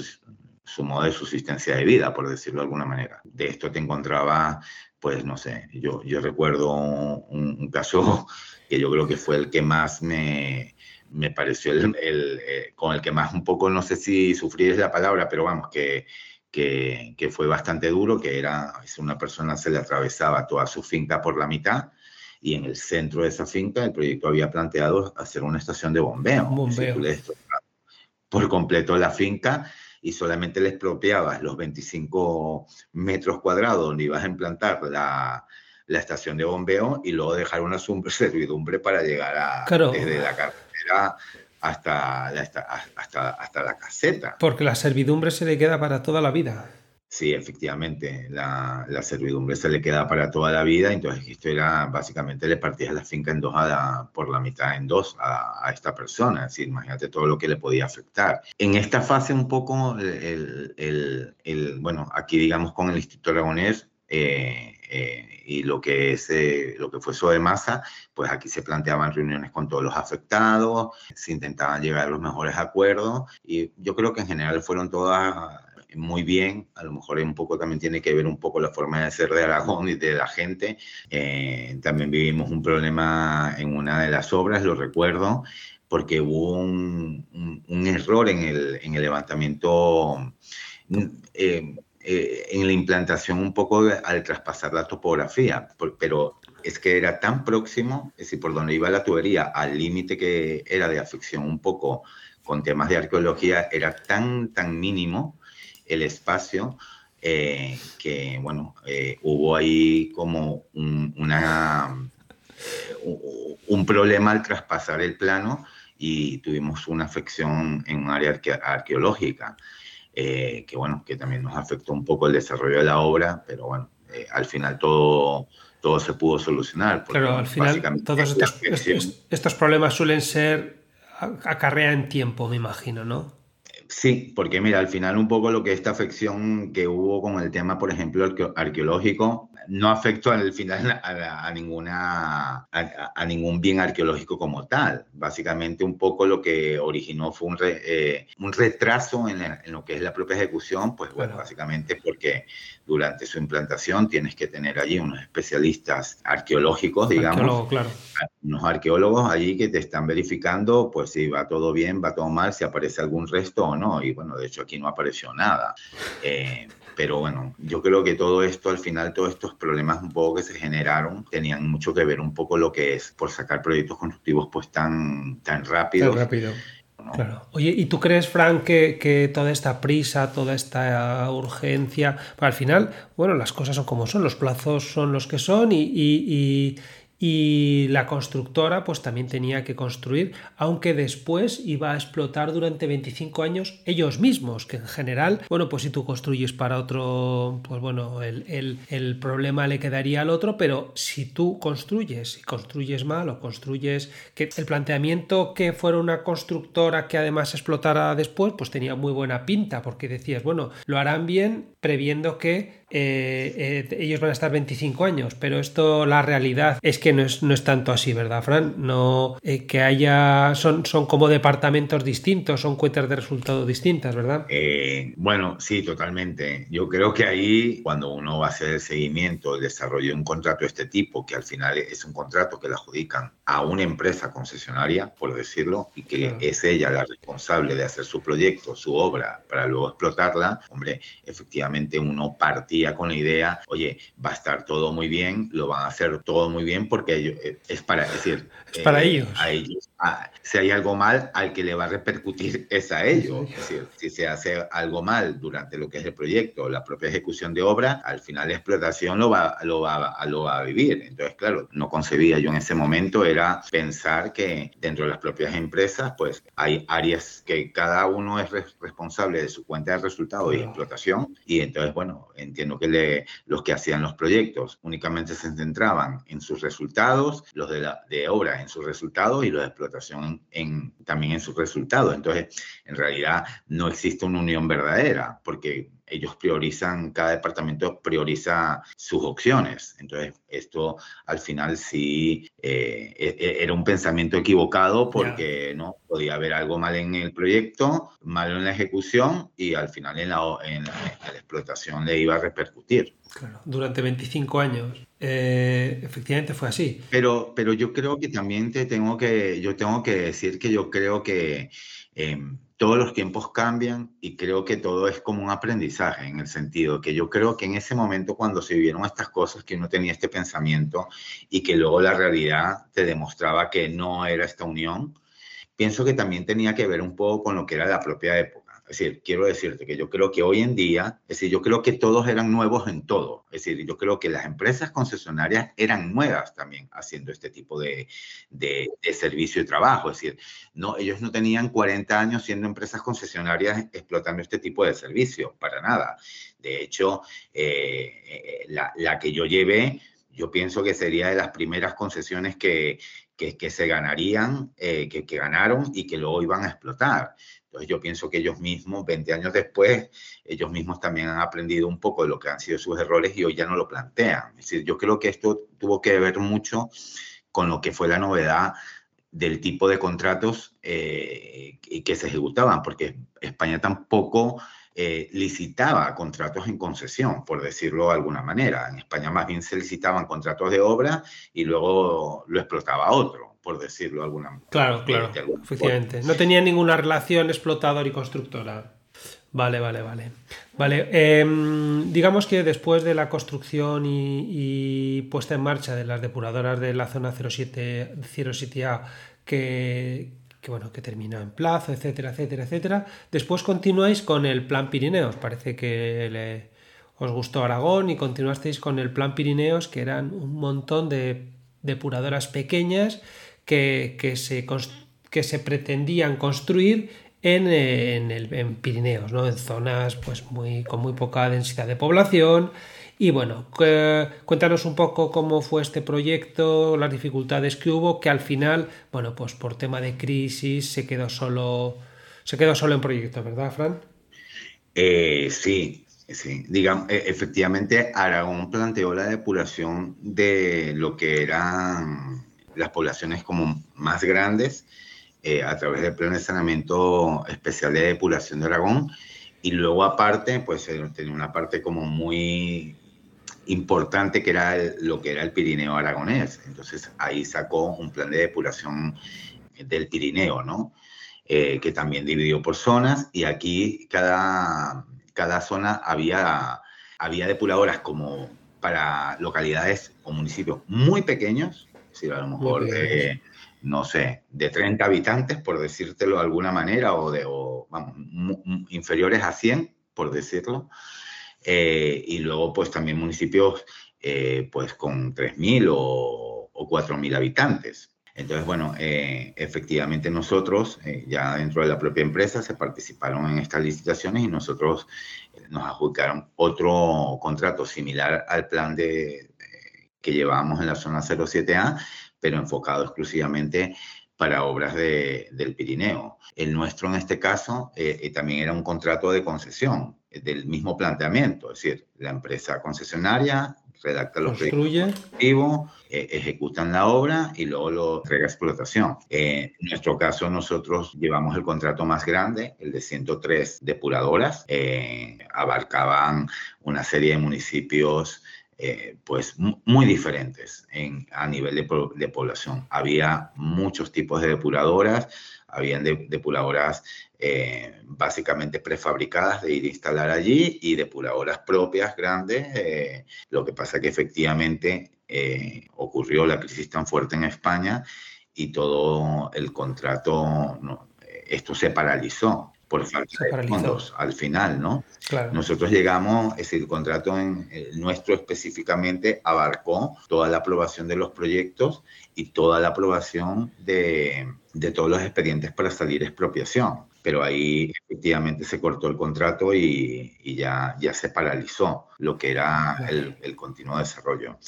su modo de subsistencia de vida, por decirlo de alguna manera. De esto te encontraba pues no sé, yo, yo recuerdo un, caso (laughs) que yo creo que fue el que más me, me pareció el, eh, con el que más un poco, no sé si sufrí es la palabra, pero vamos, que, que, que, fue bastante duro, que era, una persona se le atravesaba toda su finca por la mitad y en el centro de esa finca el proyecto había planteado hacer una estación de bombeo. bombeo. por completo la finca y solamente le expropiabas los 25 metros cuadrados donde ibas a implantar la, la estación de bombeo y luego dejar una (laughs) servidumbre para llegar a, desde la carretera hasta, hasta, hasta, hasta la caseta. Porque la servidumbre se le queda para toda la vida. Sí, efectivamente, la, la, servidumbre se le queda para toda la vida, entonces esto era básicamente le partías la finca en dos por la mitad en dos a, esta persona, es decir, imagínate todo lo que le podía afectar. En esta fase un poco, el, el, el bueno, aquí digamos con el Instituto Aragonés eh, eh, y lo que, es, eh, lo que fue de masa, pues aquí se planteaban reuniones con todos los afectados, se intentaban llegar a los mejores acuerdos y yo creo que en general fueron todas muy bien, a lo mejor un poco también tiene que ver un poco la forma de ser de Aragón y de la gente. Eh, también vivimos un problema en una de las obras, lo recuerdo, porque hubo un, un, error en el, en el levantamiento, eh, eh, en la implantación un poco al traspasar la topografía, pero es que era tan próximo, es decir, por donde iba la tubería, al límite que era de afección un poco con temas de arqueología, era tan, tan mínimo el espacio, eh, que bueno, eh, hubo ahí como un, una, un problema al traspasar el plano y tuvimos una afección en un área arqueológica, eh, que bueno, que también nos afectó un poco el desarrollo de la obra, pero bueno, al final todo, todo se pudo solucionar. Pero al final todos estos, estos, problemas suelen ser acarrea en tiempo, me imagino, ¿no? Sí, porque mira, al final un poco lo que esta afección que hubo con el tema, por ejemplo, arqueológico, no afectó al final a, ninguna, a, ningún bien arqueológico como tal. Básicamente un poco lo que originó fue un, eh, un retraso en, lo que es la propia ejecución, pues bueno, básicamente porque durante su implantación tienes que tener allí unos especialistas arqueológicos, digamos, claro. unos arqueólogos allí que te están verificando, pues si va todo bien, va todo mal, si aparece algún resto o no. Y bueno, de hecho aquí no apareció nada. Eh, pero bueno, yo creo que todo esto, al final, todos estos problemas un poco que se generaron, tenían mucho que ver un poco lo que es por sacar proyectos constructivos pues tan, tan. Tan rápido. Claro. Oye, ¿y tú crees, Frank, que, que, toda esta prisa, toda esta urgencia, al final, bueno, las cosas son como son, los plazos son los que son y y la constructora pues también tenía que construir, aunque después iba a explotar durante 25 años ellos mismos, que en general, bueno, pues si tú construyes para otro, pues bueno, el, el, problema le quedaría al otro, pero si tú construyes y construyes mal o construyes que el planteamiento que fuera una constructora que además explotara después, pues tenía muy buena pinta, porque decías, bueno, lo harán bien previendo que eh, eh, ellos van a estar 25 años, pero esto, la realidad es que no es, no es tanto así, ¿verdad, Fran? No, eh, que haya, son, son como departamentos distintos, son cuentas de resultado distintas, ¿verdad? bueno, sí, totalmente. Yo creo que ahí, cuando uno va a hacer el seguimiento, el desarrollo de un contrato de este tipo, que al final es un contrato que le adjudican a una empresa concesionaria, por decirlo, y que es ella la responsable de hacer su proyecto, su obra, para luego explotarla, hombre, efectivamente uno partía con la idea, oye, va a estar todo muy bien, lo van a hacer todo muy bien porque eh, es para decir, es para eh, ellos. A ellos si hay algo mal, al que le va a repercutir (laughs) es a ellos. Es decir, si se hace algo mal durante lo que es el proyecto, la propia ejecución de obra, al final la explotación lo va, lo va, lo va a vivir. Entonces, claro, no concebía yo en ese momento, era era pensar que dentro de las propias empresas, pues hay áreas que cada uno es responsable de su cuenta de resultados y explotación. Y entonces, bueno, entiendo que le, los que hacían los proyectos únicamente se centraban en sus resultados, los de, la, de obra en sus resultados y los de explotación en, también en sus resultados. Entonces, en realidad no existe una unión verdadera, porque ellos priorizan, cada departamento prioriza sus opciones. Entonces, esto al final sí eh, e, e, era un pensamiento equivocado porque no podía haber algo mal en el proyecto, malo en la ejecución y al final en la, en la, explotación le iba a repercutir. Claro, durante 25 años. Eh, efectivamente fue así. Pero, pero yo creo que también te tengo que, yo tengo que decir que yo creo que em, todos los tiempos cambian y creo que todo es como un aprendizaje en el sentido que yo creo que en ese momento cuando se vivieron estas cosas que uno tenía este pensamiento y que luego la realidad te demostraba que no era esta unión, pienso que también tenía que ver un poco con lo que era la propia época. Es decir, quiero decirte que yo creo que hoy en día, es decir, yo creo que todos eran nuevos en todo. Es decir, yo creo que las empresas concesionarias eran nuevas también haciendo este tipo de, de, servicio y trabajo. Es decir, no, ellos no tenían 40 años siendo empresas concesionarias explotando este tipo de servicio, para nada. De hecho, eh, eh, la, la que yo llevé, yo pienso que sería de las primeras concesiones que, que, se ganarían, eh, que, que, ganaron y que luego iban a explotar. Entonces yo pienso que ellos mismos, 20 años después, ellos mismos también han aprendido un poco de lo que han sido sus errores y hoy ya no lo plantean. Es decir, yo creo que esto tuvo que ver mucho con lo que fue la novedad del tipo de contratos eh, que se ejecutaban, porque España tampoco eh, licitaba contratos en concesión, por decirlo de alguna manera. En España más bien se licitaban contratos de obra y luego lo explotaba otro por decirlo de alguna manera. Claro, claro, efectivamente. No tenía ninguna relación explotador y constructora. Vale, vale, vale. Vale, em, digamos que después de la construcción y, puesta en marcha de las depuradoras de la zona 07, 07A que, que, bueno, que terminó en plazo, etcétera, etcétera, etcétera, después continuáis con el Plan Pirineos. Parece que os gustó Aragón y continuasteis con el Plan Pirineos, que eran un montón de depuradoras pequeñas que, se, que se pretendían construir en, en, el, en Pirineos, ¿no? en zonas pues, muy, con muy poca densidad de población. Y bueno, cuéntanos un poco cómo fue este proyecto, las dificultades que hubo, que al final, bueno, pues por tema de crisis se quedó solo, se quedó solo en proyecto, ¿verdad, Fran? Eh, sí, sí. Digamos, e, efectivamente, Aragón planteó la depuración de lo que eran las poblaciones como más grandes eh, a través del plan de saneamiento especial de depuración de Aragón. Y luego aparte, pues tenía una parte como muy importante que era lo que era el Pirineo aragonés. Entonces ahí sacó un plan de depuración del Pirineo, ¿no? Eh, que también dividió por zonas y aquí cada, cada zona había, había depuradoras como para localidades o municipios muy pequeños si a lo mejor, no sé, de 30 habitantes, por decírtelo de alguna manera, o de, vamos, inferiores a 100, por decirlo. Eh, y luego, pues también municipios, eh, pues con 3.000 o, o 4.000 habitantes. Entonces, bueno, eh, efectivamente nosotros, ya dentro de la propia empresa, se participaron en estas licitaciones y nosotros nos adjudicaron otro contrato similar al plan de, que llevábamos en la zona 07A, pero enfocado exclusivamente para obras de, del Pirineo. El nuestro en este caso eh, eh, también era un contrato de concesión eh, del mismo planteamiento, es decir, la empresa concesionaria redacta los proyectos ejecutan la obra y luego lo entrega a explotación. en nuestro caso, nosotros llevamos el contrato más grande, el de 103 depuradoras, abarcaban una serie de municipios eh, pues muy diferentes en, a nivel de, población. Había muchos tipos de depuradoras, habían depuradoras eh, básicamente prefabricadas de ir a instalar allí y depuradoras propias grandes. Eh, lo que pasa que efectivamente ocurrió la crisis tan fuerte en España y todo el contrato, esto se paralizó por falta de fondos al final, ¿no? Nosotros llegamos, es decir, el contrato en, nuestro específicamente abarcó toda la aprobación de los proyectos y toda la aprobación de, de todos los expedientes para salir expropiación. Pero ahí efectivamente se cortó el contrato y, y ya, ya se paralizó lo que era el, el continuo desarrollo.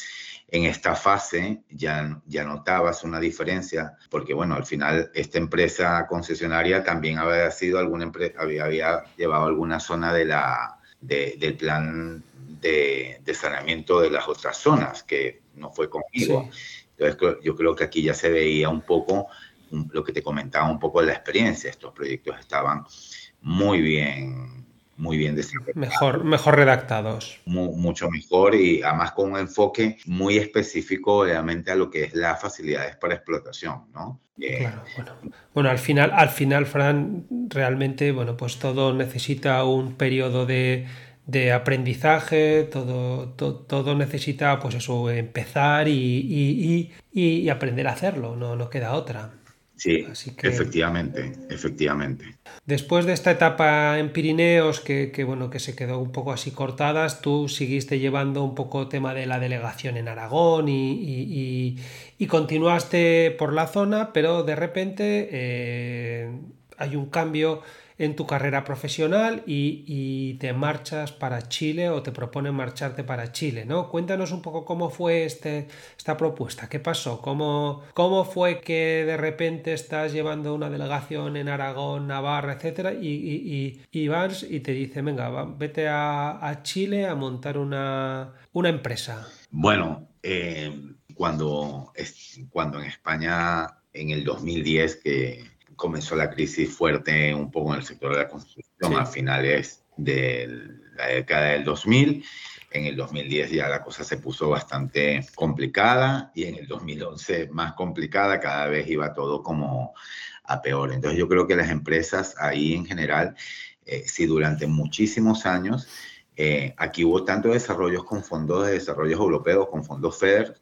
En esta fase ya, ya notabas una diferencia, porque bueno, al final esta empresa concesionaria también había sido alguna empresa, había, había llevado alguna zona de la, del plan de, de, saneamiento de las otras zonas, que no fue conmigo. Entonces yo creo que aquí ya se veía un poco lo que te comentaba un poco de la experiencia. Estos proyectos estaban muy bien muy bien. Mejor, mejor redactados. mucho mejor y además con un enfoque muy específico obviamente a lo que es las facilidades para explotación, ¿no? Claro, bueno. bueno, al final, al final, Fran, realmente, bueno, pues todo necesita un periodo de, de aprendizaje, todo, todo, necesita, pues eso, empezar y, y, y, aprender a hacerlo, no, no queda otra. Sí, efectivamente, efectivamente. Después de esta etapa en Pirineos, que, bueno, que se quedó un poco así cortadas, tú seguiste llevando un poco tema de la delegación en Aragón y, continuaste por la zona, pero de repente eh, hay un cambio en tu carrera profesional y, te marchas para Chile o te proponen marcharte para Chile, ¿no? Cuéntanos un poco cómo fue este, esta propuesta, qué pasó, ¿Cómo, cómo fue que de repente estás llevando una delegación en Aragón, Navarra, etcétera, y, y, vas y te dice, venga, vete a, Chile a montar una, una empresa. Bueno, eh, cuando, cuando en España en el 2010 que comenzó la crisis fuerte un poco en el sector de la construcción a finales de la década del 2000. En el 2010 ya la cosa se puso bastante complicada y en el 2011 más complicada, cada vez iba todo como a peor. Entonces yo creo que las empresas ahí en general, eh, si durante muchísimos años, eh, aquí hubo tantos desarrollos con fondos de desarrollo europeos, con fondos FEDER,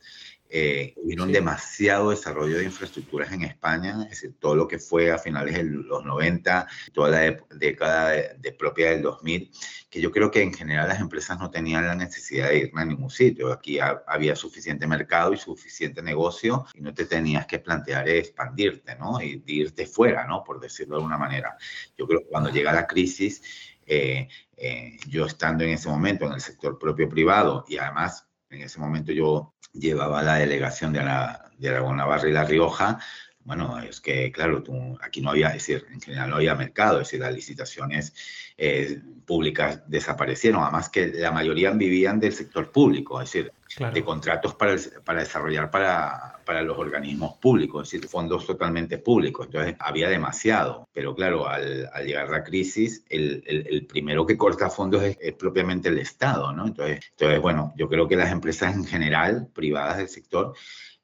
eh, hubieron demasiado desarrollo de infraestructuras en España, es decir, todo lo que fue a finales de los 90, toda la década de, propia del 2000, que yo creo que en general las empresas no tenían la necesidad de ir a ningún sitio. Aquí había suficiente mercado y suficiente negocio y no te tenías que plantear expandirte, ¿no? Y irte fuera, ¿no? Por decirlo de alguna manera. Yo creo que cuando llega la crisis, eh, eh, yo estando en ese momento en el sector propio privado y además en ese momento yo llevaba la delegación de, la, de Aragón, Navarra y La Rioja. Bueno, es que, claro, tú, aquí no había, es decir, en general no había mercado, es decir, las licitaciones eh, públicas desaparecieron, además que la mayoría vivían del sector público, es decir, de contratos para, para desarrollar para, para, los organismos públicos, es decir, fondos totalmente públicos. Entonces, había demasiado. Pero claro, al, al llegar la crisis, el, el, primero que corta fondos es, propiamente el Estado, ¿no? Entonces, entonces, bueno, yo creo que las empresas en general, privadas del sector,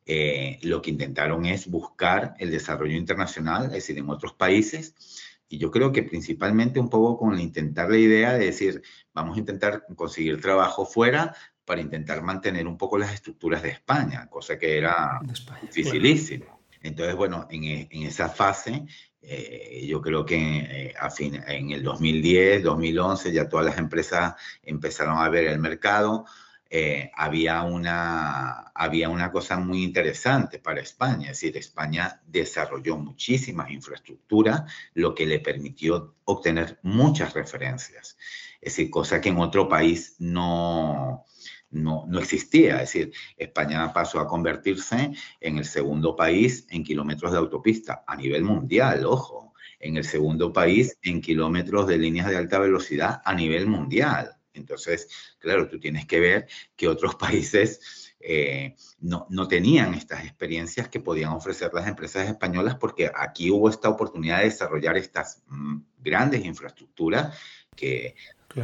eh, lo que intentaron es buscar el desarrollo internacional, es decir, en otros países. Y yo creo que principalmente un poco con intentar la idea de decir, vamos a intentar conseguir trabajo fuera, para intentar mantener un poco las estructuras de España, cosa que era dificilísimo. Entonces, bueno, en, e, en esa fase, eh, yo creo que eh, a fin, en el 2010, 2011, ya todas las empresas empezaron a ver el mercado. Eh, había, una, había una cosa muy interesante para España, es decir, España desarrolló muchísimas infraestructuras, lo que le permitió obtener muchas referencias. Es decir, cosa que en otro país no, no, no existía. Es decir, España pasó a convertirse en el segundo país en kilómetros de autopista a nivel mundial, ojo, en el segundo país en kilómetros de líneas de alta velocidad a nivel mundial. Entonces, claro, tú tienes que ver que otros (laughs) países eh, no, no, tenían estas experiencias que podían ofrecer las empresas españolas porque aquí hubo esta oportunidad de desarrollar estas mm, grandes infraestructuras que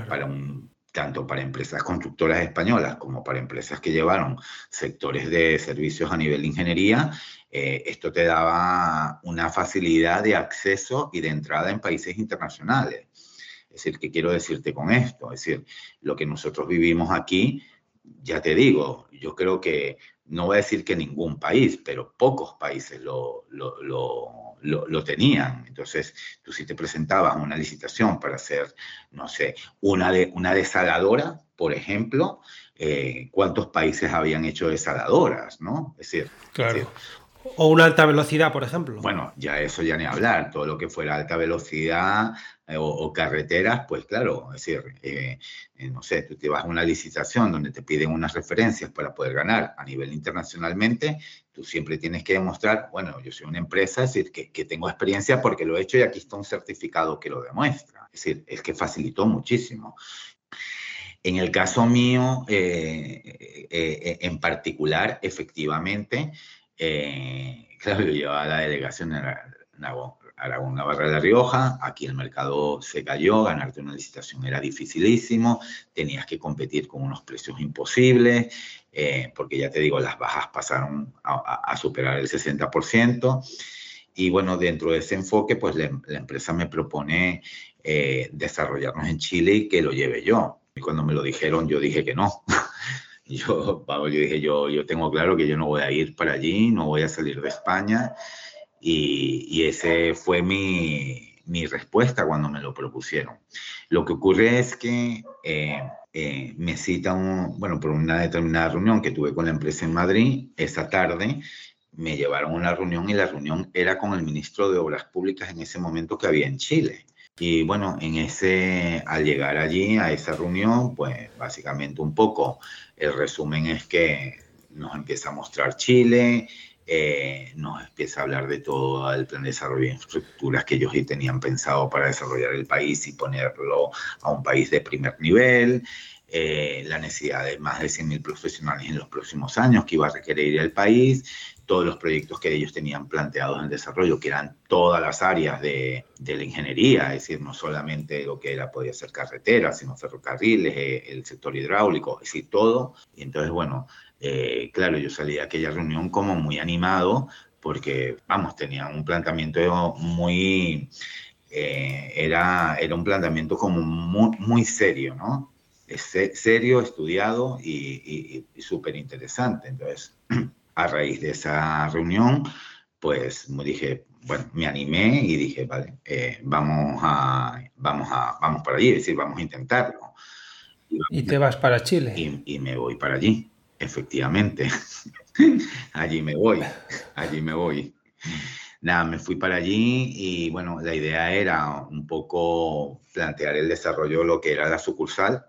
para un tanto para empresas constructoras españolas como para empresas que llevaron sectores de servicios a nivel de ingeniería, eh, esto te daba una facilidad de acceso y de entrada en países internacionales. Es decir, ¿qué quiero decirte con esto? Es decir, lo que nosotros vivimos aquí, ya te digo, yo creo que no voy a decir que ningún país, pero pocos países lo, lo, lo, lo, tenían. Entonces, tú si te presentabas una licitación para hacer, no sé, una, de, una desaladora, por ejemplo, eh, ¿cuántos países habían hecho desaladoras, no? Es decir, claro. O una alta velocidad, por ejemplo. Bueno, ya eso ya ni hablar. Todo lo que fuera alta velocidad eh, o, carreteras, pues claro, es decir, eh, eh, no sé, tú te vas a una licitación donde te piden unas referencias para poder ganar a nivel internacionalmente, tú siempre tienes que demostrar, bueno, yo soy una empresa, es decir, que, que tengo experiencia porque lo he hecho y aquí está un certificado que lo demuestra. Es decir, es que facilitó muchísimo. En el caso mío, en particular, efectivamente, eh, claro, yo llevaba la delegación en Aragón, Navarra de La Rioja, aquí el mercado se cayó, ganarte una licitación era dificilísimo, tenías que competir con unos precios imposibles, eh, porque ya te digo, las bajas pasaron a, superar el 60%. Y bueno, dentro de ese enfoque, pues la, empresa me propone eh, desarrollarnos en Chile y que lo lleve yo. Y cuando me lo dijeron, yo dije que no. (laughs) (laughs) Yo, yo dije, yo, yo tengo claro que yo no voy a ir para allí, no voy a salir de España. Y, y ese fue mi, mi, respuesta cuando me lo propusieron. Lo que ocurre es que eh, eh, me citan, bueno, por una determinada reunión que tuve con la empresa en Madrid, esa tarde me llevaron a una reunión y la reunión era con el ministro de Obras Públicas en ese momento que había en Chile. Y bueno, en ese, al llegar allí a esa reunión, pues básicamente un poco el resumen es que nos empieza a mostrar Chile, eh, nos empieza a hablar de todo el plan de desarrollo de infraestructuras que ellos tenían pensado para desarrollar el país y ponerlo a un país de primer nivel, eh, la necesidad de más de 100.000 profesionales en los próximos años que iba a requerir el país, todos los proyectos que ellos tenían planteados en desarrollo, que eran todas las áreas de, de, la ingeniería, es decir, no solamente lo que era, podía ser carreteras, sino ferrocarriles, eh, el sector hidráulico, es decir, todo. Y entonces, bueno, eh, claro, yo salí de aquella reunión como muy animado, porque, vamos, tenían un planteamiento muy... Eh, era, era un planteamiento como muy, muy serio, ¿no? serio, estudiado y, y, y súper interesante. Entonces, (clears throat) a raíz de esa reunión, pues me dije, bueno, me animé y dije, vale, eh, vamos, a, vamos, a, vamos para allí, es decir, vamos a intentarlo. Y, te vas para Chile. Y, me voy para allí, efectivamente. (laughs) allí me voy, allí me voy. Nada, me fui para allí y bueno, la idea era un poco plantear el desarrollo de lo que era la sucursal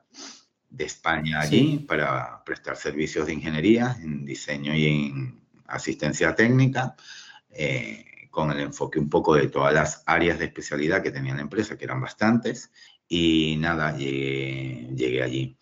de España allí para prestar servicios de ingeniería en diseño y en asistencia técnica, eh, con el enfoque un poco de todas las áreas de especialidad que tenía la empresa, que eran bastantes, y nada, llegué, llegué allí.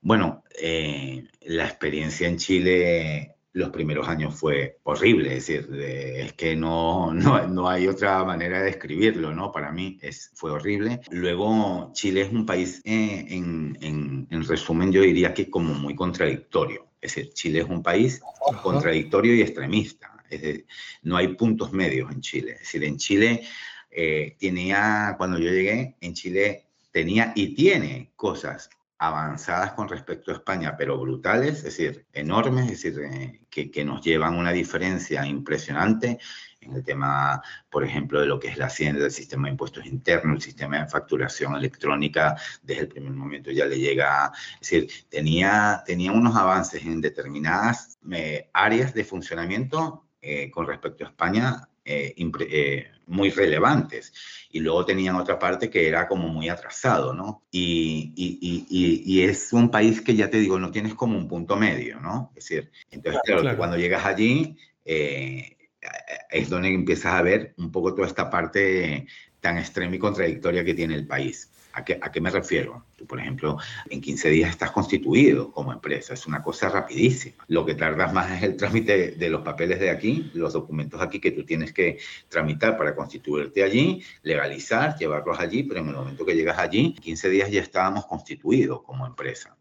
Bueno, eh, la experiencia en Chile los primeros años fue horrible, es decir, es que no, (laughs) no, no, hay otra manera de describirlo, ¿no? Para mí es, fue horrible. Luego, Chile es un país, eh, en, en, en, resumen, yo diría que como muy contradictorio. Es decir, Chile es un país contradictorio y extremista. Es decir, no hay puntos medios en Chile. Es decir, en Chile eh, tenía, cuando yo llegué, en Chile tenía y tiene cosas avanzadas con respecto a España, pero brutales, es decir, enormes, es decir, eh, que, que, nos llevan una diferencia impresionante en el tema, por ejemplo, de lo que es la hacienda, el sistema de impuestos internos, el sistema de facturación electrónica, desde el primer momento ya le llega, es decir, tenía, tenía unos avances en determinadas eh, áreas de funcionamiento eh, con respecto a España eh, eh, muy relevantes. Y luego tenían otra parte que era como muy atrasado, ¿no? Y, y, y, y, es un país que ya te digo, no tienes como un punto medio, ¿no? Es decir, entonces, claro, cuando llegas allí, eh, es donde empiezas a ver un poco toda esta parte tan extrema y contradictoria que tiene el país. ¿A qué, ¿A qué, me refiero? Tú, por ejemplo, en 15 días estás constituido como empresa, es una cosa rapidísima. Lo que tardas más es el trámite de los papeles de aquí, los documentos aquí que tú tienes que tramitar para constituirte allí, legalizar, llevarlos allí, pero en el momento que llegas allí, 15 días ya estábamos constituidos como empresa.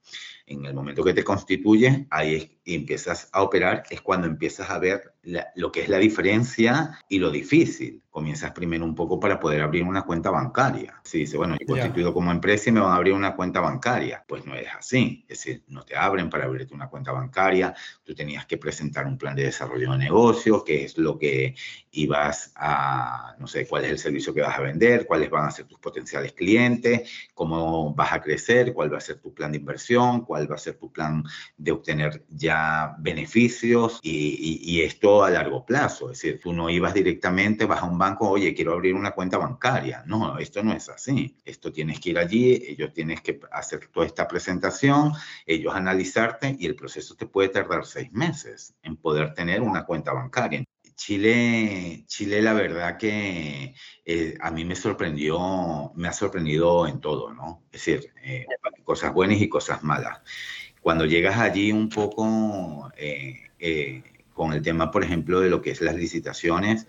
En el momento que te constituyes, ahí empiezas a operar, es cuando empiezas a ver lo que es la diferencia y lo difícil. Comienzas primero un poco para poder abrir una cuenta bancaria. Si dice, bueno, yo constituido como empresa y me van a abrir una cuenta bancaria. Pues no es así. Es decir, no te abren para abrirte una cuenta bancaria. Tú tenías que presentar un plan de desarrollo de negocio, que es lo que ibas a, no sé, cuál es el servicio que vas a vender, cuáles van a ser tus potenciales clientes, cómo vas a crecer, cuál va a ser tu plan de inversión, cuál va a ser tu plan de obtener ya beneficios y, y, esto a largo plazo. Es decir, tú no ibas directamente, vas a un banco, oye, quiero abrir una cuenta bancaria. No, esto no es así. Esto tienes que ir allí, ellos tienes que hacer toda esta presentación, ellos analizarte y el proceso te puede tardar seis meses en poder tener una cuenta bancaria. Chile, Chile, la verdad que eh, a mí me sorprendió, me ha sorprendido en todo, ¿no? Es decir, eh, cosas buenas y cosas malas. Cuando llegas allí un poco eh, con el tema, por ejemplo, de lo que es las licitaciones,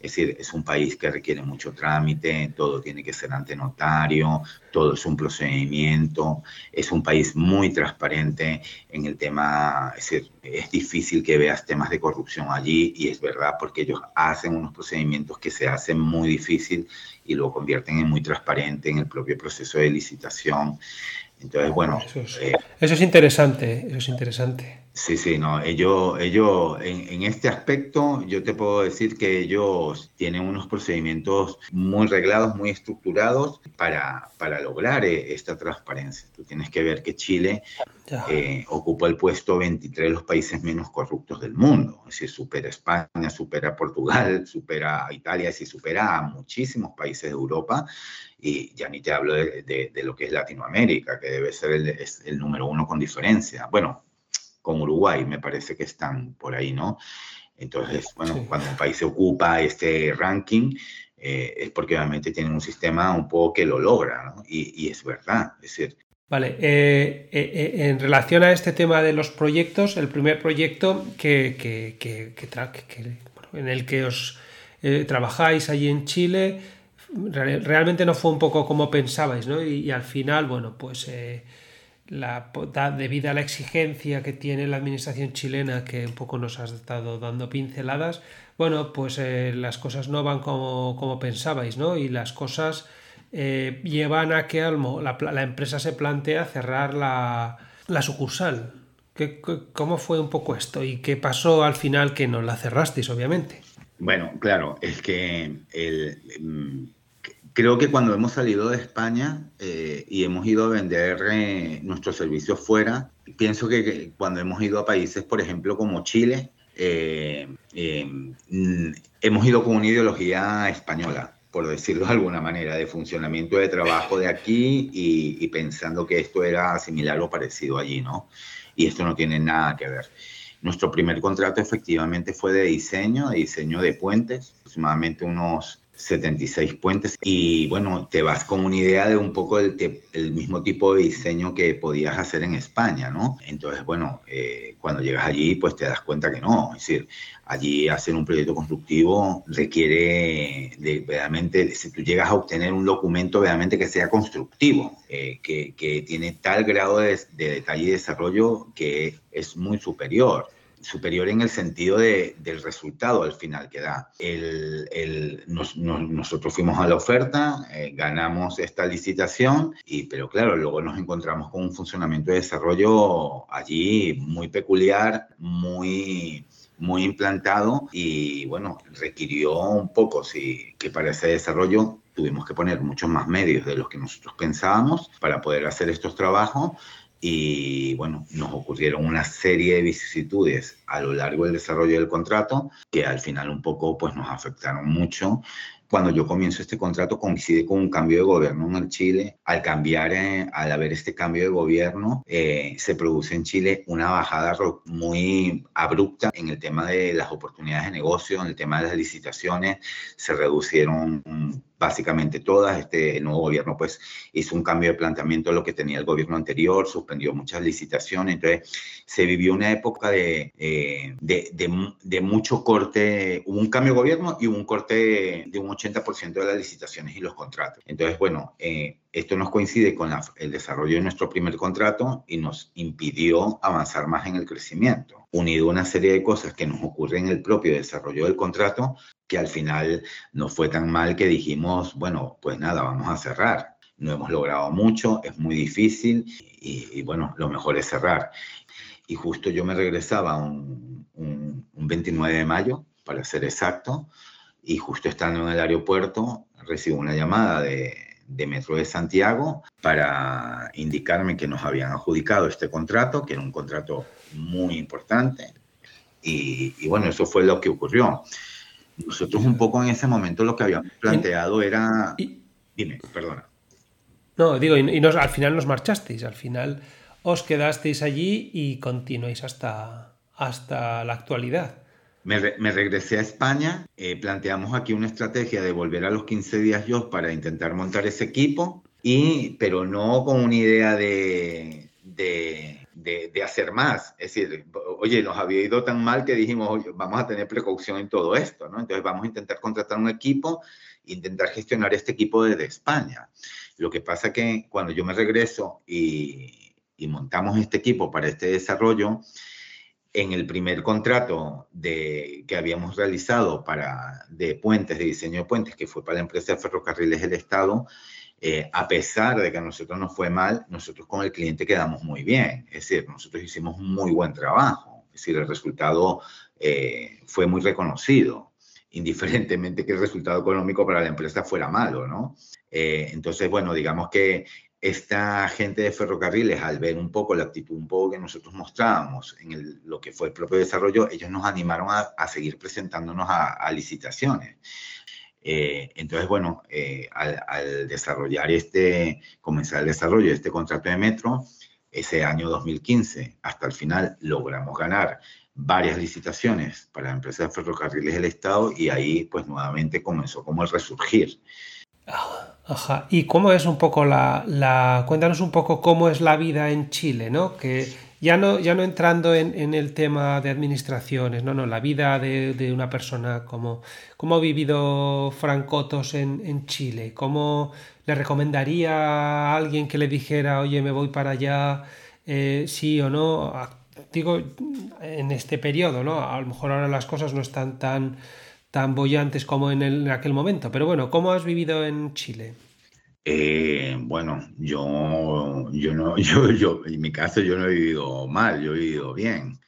es decir, es un país que requiere mucho trámite, todo tiene que ser ante notario, todo es un procedimiento, es un país muy transparente en el tema, es decir, es difícil que veas temas de corrupción allí y es verdad porque ellos hacen unos procedimientos que se hacen muy difícil y lo convierten en muy transparente en el propio proceso de licitación. Entonces, bueno. Eso es, eh, eso es interesante, eso es interesante. Sí, sí, no, ellos, ellos en, este aspecto yo te puedo decir que ellos tienen unos procedimientos muy reglados, muy estructurados para, para lograr eh, esta transparencia. Tú tienes que ver que Chile eh, ocupa el puesto 23 de los países menos corruptos del mundo. Es decir, supera España, supera Portugal, supera a Italia, y supera a muchísimos países de Europa. Y ya ni te hablo de, de, lo que es Latinoamérica, que debe ser el, el número uno con diferencia. Bueno, con Uruguay, me parece que están por ahí, ¿no? Entonces, bueno, cuando un país se ocupa este ranking, eh, es porque obviamente tienen un sistema un poco que lo logra, ¿no? Y, es verdad, es decir... Vale, eh, eh, en relación a este tema de los proyectos, el primer proyecto que, que, que, que en el que os trabajáis allí en Chile, realmente no fue un poco como pensabais, ¿no? Y, y al final, bueno, pues la, debido a la exigencia que tiene la administración chilena, que un poco nos has estado dando pinceladas, bueno, pues eh, las cosas no van como, pensabais, ¿no? Y las cosas eh, llevan a que la, empresa se plantea cerrar la, la sucursal. ¿Qué, ¿Cómo fue un poco esto? ¿Y qué pasó al final que no la cerrasteis, obviamente? Bueno, claro, es que mm, Creo que cuando hemos salido de España eh, y hemos ido a vender eh, nuestros servicios fuera, pienso que, cuando hemos ido a países, por ejemplo, como Chile, eh, mm, hemos ido con una ideología española, por decirlo de alguna manera, de funcionamiento de trabajo de aquí y, y pensando que esto era similar o parecido allí, ¿no? Y esto no tiene nada que ver. Nuestro primer contrato efectivamente fue de diseño, de diseño de puentes, aproximadamente unos 76 puentes. Y bueno, te vas con una idea de un poco el, el mismo tipo de diseño que podías hacer en España, ¿no? Entonces, bueno, eh, cuando llegas allí, pues te das cuenta que no, es decir, allí hacer un proyecto constructivo requiere de, realmente, si tú llegas a obtener un documento realmente que sea constructivo, eh, que, que, tiene tal grado de, de detalle y desarrollo que es muy superior superior en el sentido de, del resultado al final que da. El, el, nosotros fuimos a la oferta, eh, ganamos esta licitación, y, pero claro, luego nos encontramos con un funcionamiento de desarrollo allí muy peculiar, muy muy implantado y bueno, requirió un poco, sí, que para ese desarrollo tuvimos que poner muchos más medios de los que nosotros pensábamos para poder hacer estos trabajos y bueno, nos ocurrieron una serie de vicisitudes a lo largo del desarrollo del contrato que al final un poco pues nos afectaron mucho cuando yo comienzo este contrato coincide con un cambio de gobierno en Chile. Al cambiar, eh, al haber este cambio de gobierno, eh, se produce en Chile una bajada muy abrupta en el tema de las oportunidades de negocio, en el tema de las licitaciones, se reducieron básicamente todas. Este nuevo gobierno pues hizo un cambio de planteamiento de lo que tenía el gobierno anterior, suspendió muchas licitaciones, entonces se vivió una época de, eh, de, de, mucho corte, hubo un cambio de gobierno y hubo un corte de un 80% de las licitaciones y los contratos. Entonces, bueno, eh, esto nos coincide con el desarrollo de nuestro primer contrato y nos impidió avanzar más en el crecimiento. Unido una serie de cosas que nos ocurren en el propio desarrollo del contrato, que al final no fue tan mal que dijimos, bueno, pues nada, vamos a cerrar. No hemos logrado mucho, es muy difícil y, bueno, lo mejor es cerrar. Y justo yo me regresaba un, un, un 29 de mayo, para ser exacto, y justo estando en el aeropuerto recibo una llamada de, de Metro de Santiago para indicarme que nos habían adjudicado este contrato, que era un contrato muy importante. Y, bueno, eso fue lo que ocurrió. Nosotros un poco en ese momento lo que habíamos planteado era... Dime, perdona. No, digo, y, al final nos marchasteis, al final os quedasteis allí y continuáis hasta, hasta la actualidad. Me, regresé a España, eh, planteamos aquí una estrategia de volver a los 15 días yo para intentar montar ese equipo, y, pero no con una idea de, de, de, hacer más. Es decir, oye, nos había ido tan mal que dijimos, oye, vamos a tener precaución en todo esto, ¿no? Entonces vamos a intentar contratar un equipo, intentar gestionar este equipo desde España. Lo que pasa que cuando yo me regreso y, y montamos este equipo para este desarrollo, en el primer contrato de, que habíamos realizado para, de puentes, de diseño de puentes, que fue para la empresa de ferrocarriles del Estado, eh, a pesar de que a nosotros nos fue mal, nosotros con el cliente quedamos muy bien. Es decir, nosotros hicimos un muy buen trabajo. Es decir, el resultado eh, fue muy reconocido, indiferentemente que el resultado económico para la empresa fuera malo, ¿no? Eh, entonces, bueno, digamos que esta gente de ferrocarriles, al ver un poco la actitud un poco que nosotros mostrábamos en lo que fue el propio desarrollo, ellos nos animaron a, seguir presentándonos a, licitaciones. Eh, entonces, bueno, eh, al, desarrollar este, comenzar el desarrollo de este contrato de metro, ese año 2015 hasta el final logramos ganar varias licitaciones para la empresa de ferrocarriles del Estado y ahí pues nuevamente comenzó como el resurgir. Ajá. ¿Y cómo es un poco la, Cuéntanos un poco cómo es la vida en Chile, ¿no? Que ya no, ya no entrando en, el tema de administraciones, no, no, la vida de, una persona, como cómo ha vivido Francotos en, en Chile, cómo le recomendaría a alguien que le dijera, oye, me voy para allá, eh, sí o no, digo, en este periodo, ¿no? A lo mejor ahora las cosas no están tan tan bollantes como en, el, aquel momento. Pero bueno, ¿cómo has vivido en Chile? Eh, bueno, yo, yo no, (laughs) yo, yo, en mi caso yo no he vivido mal, yo he vivido bien.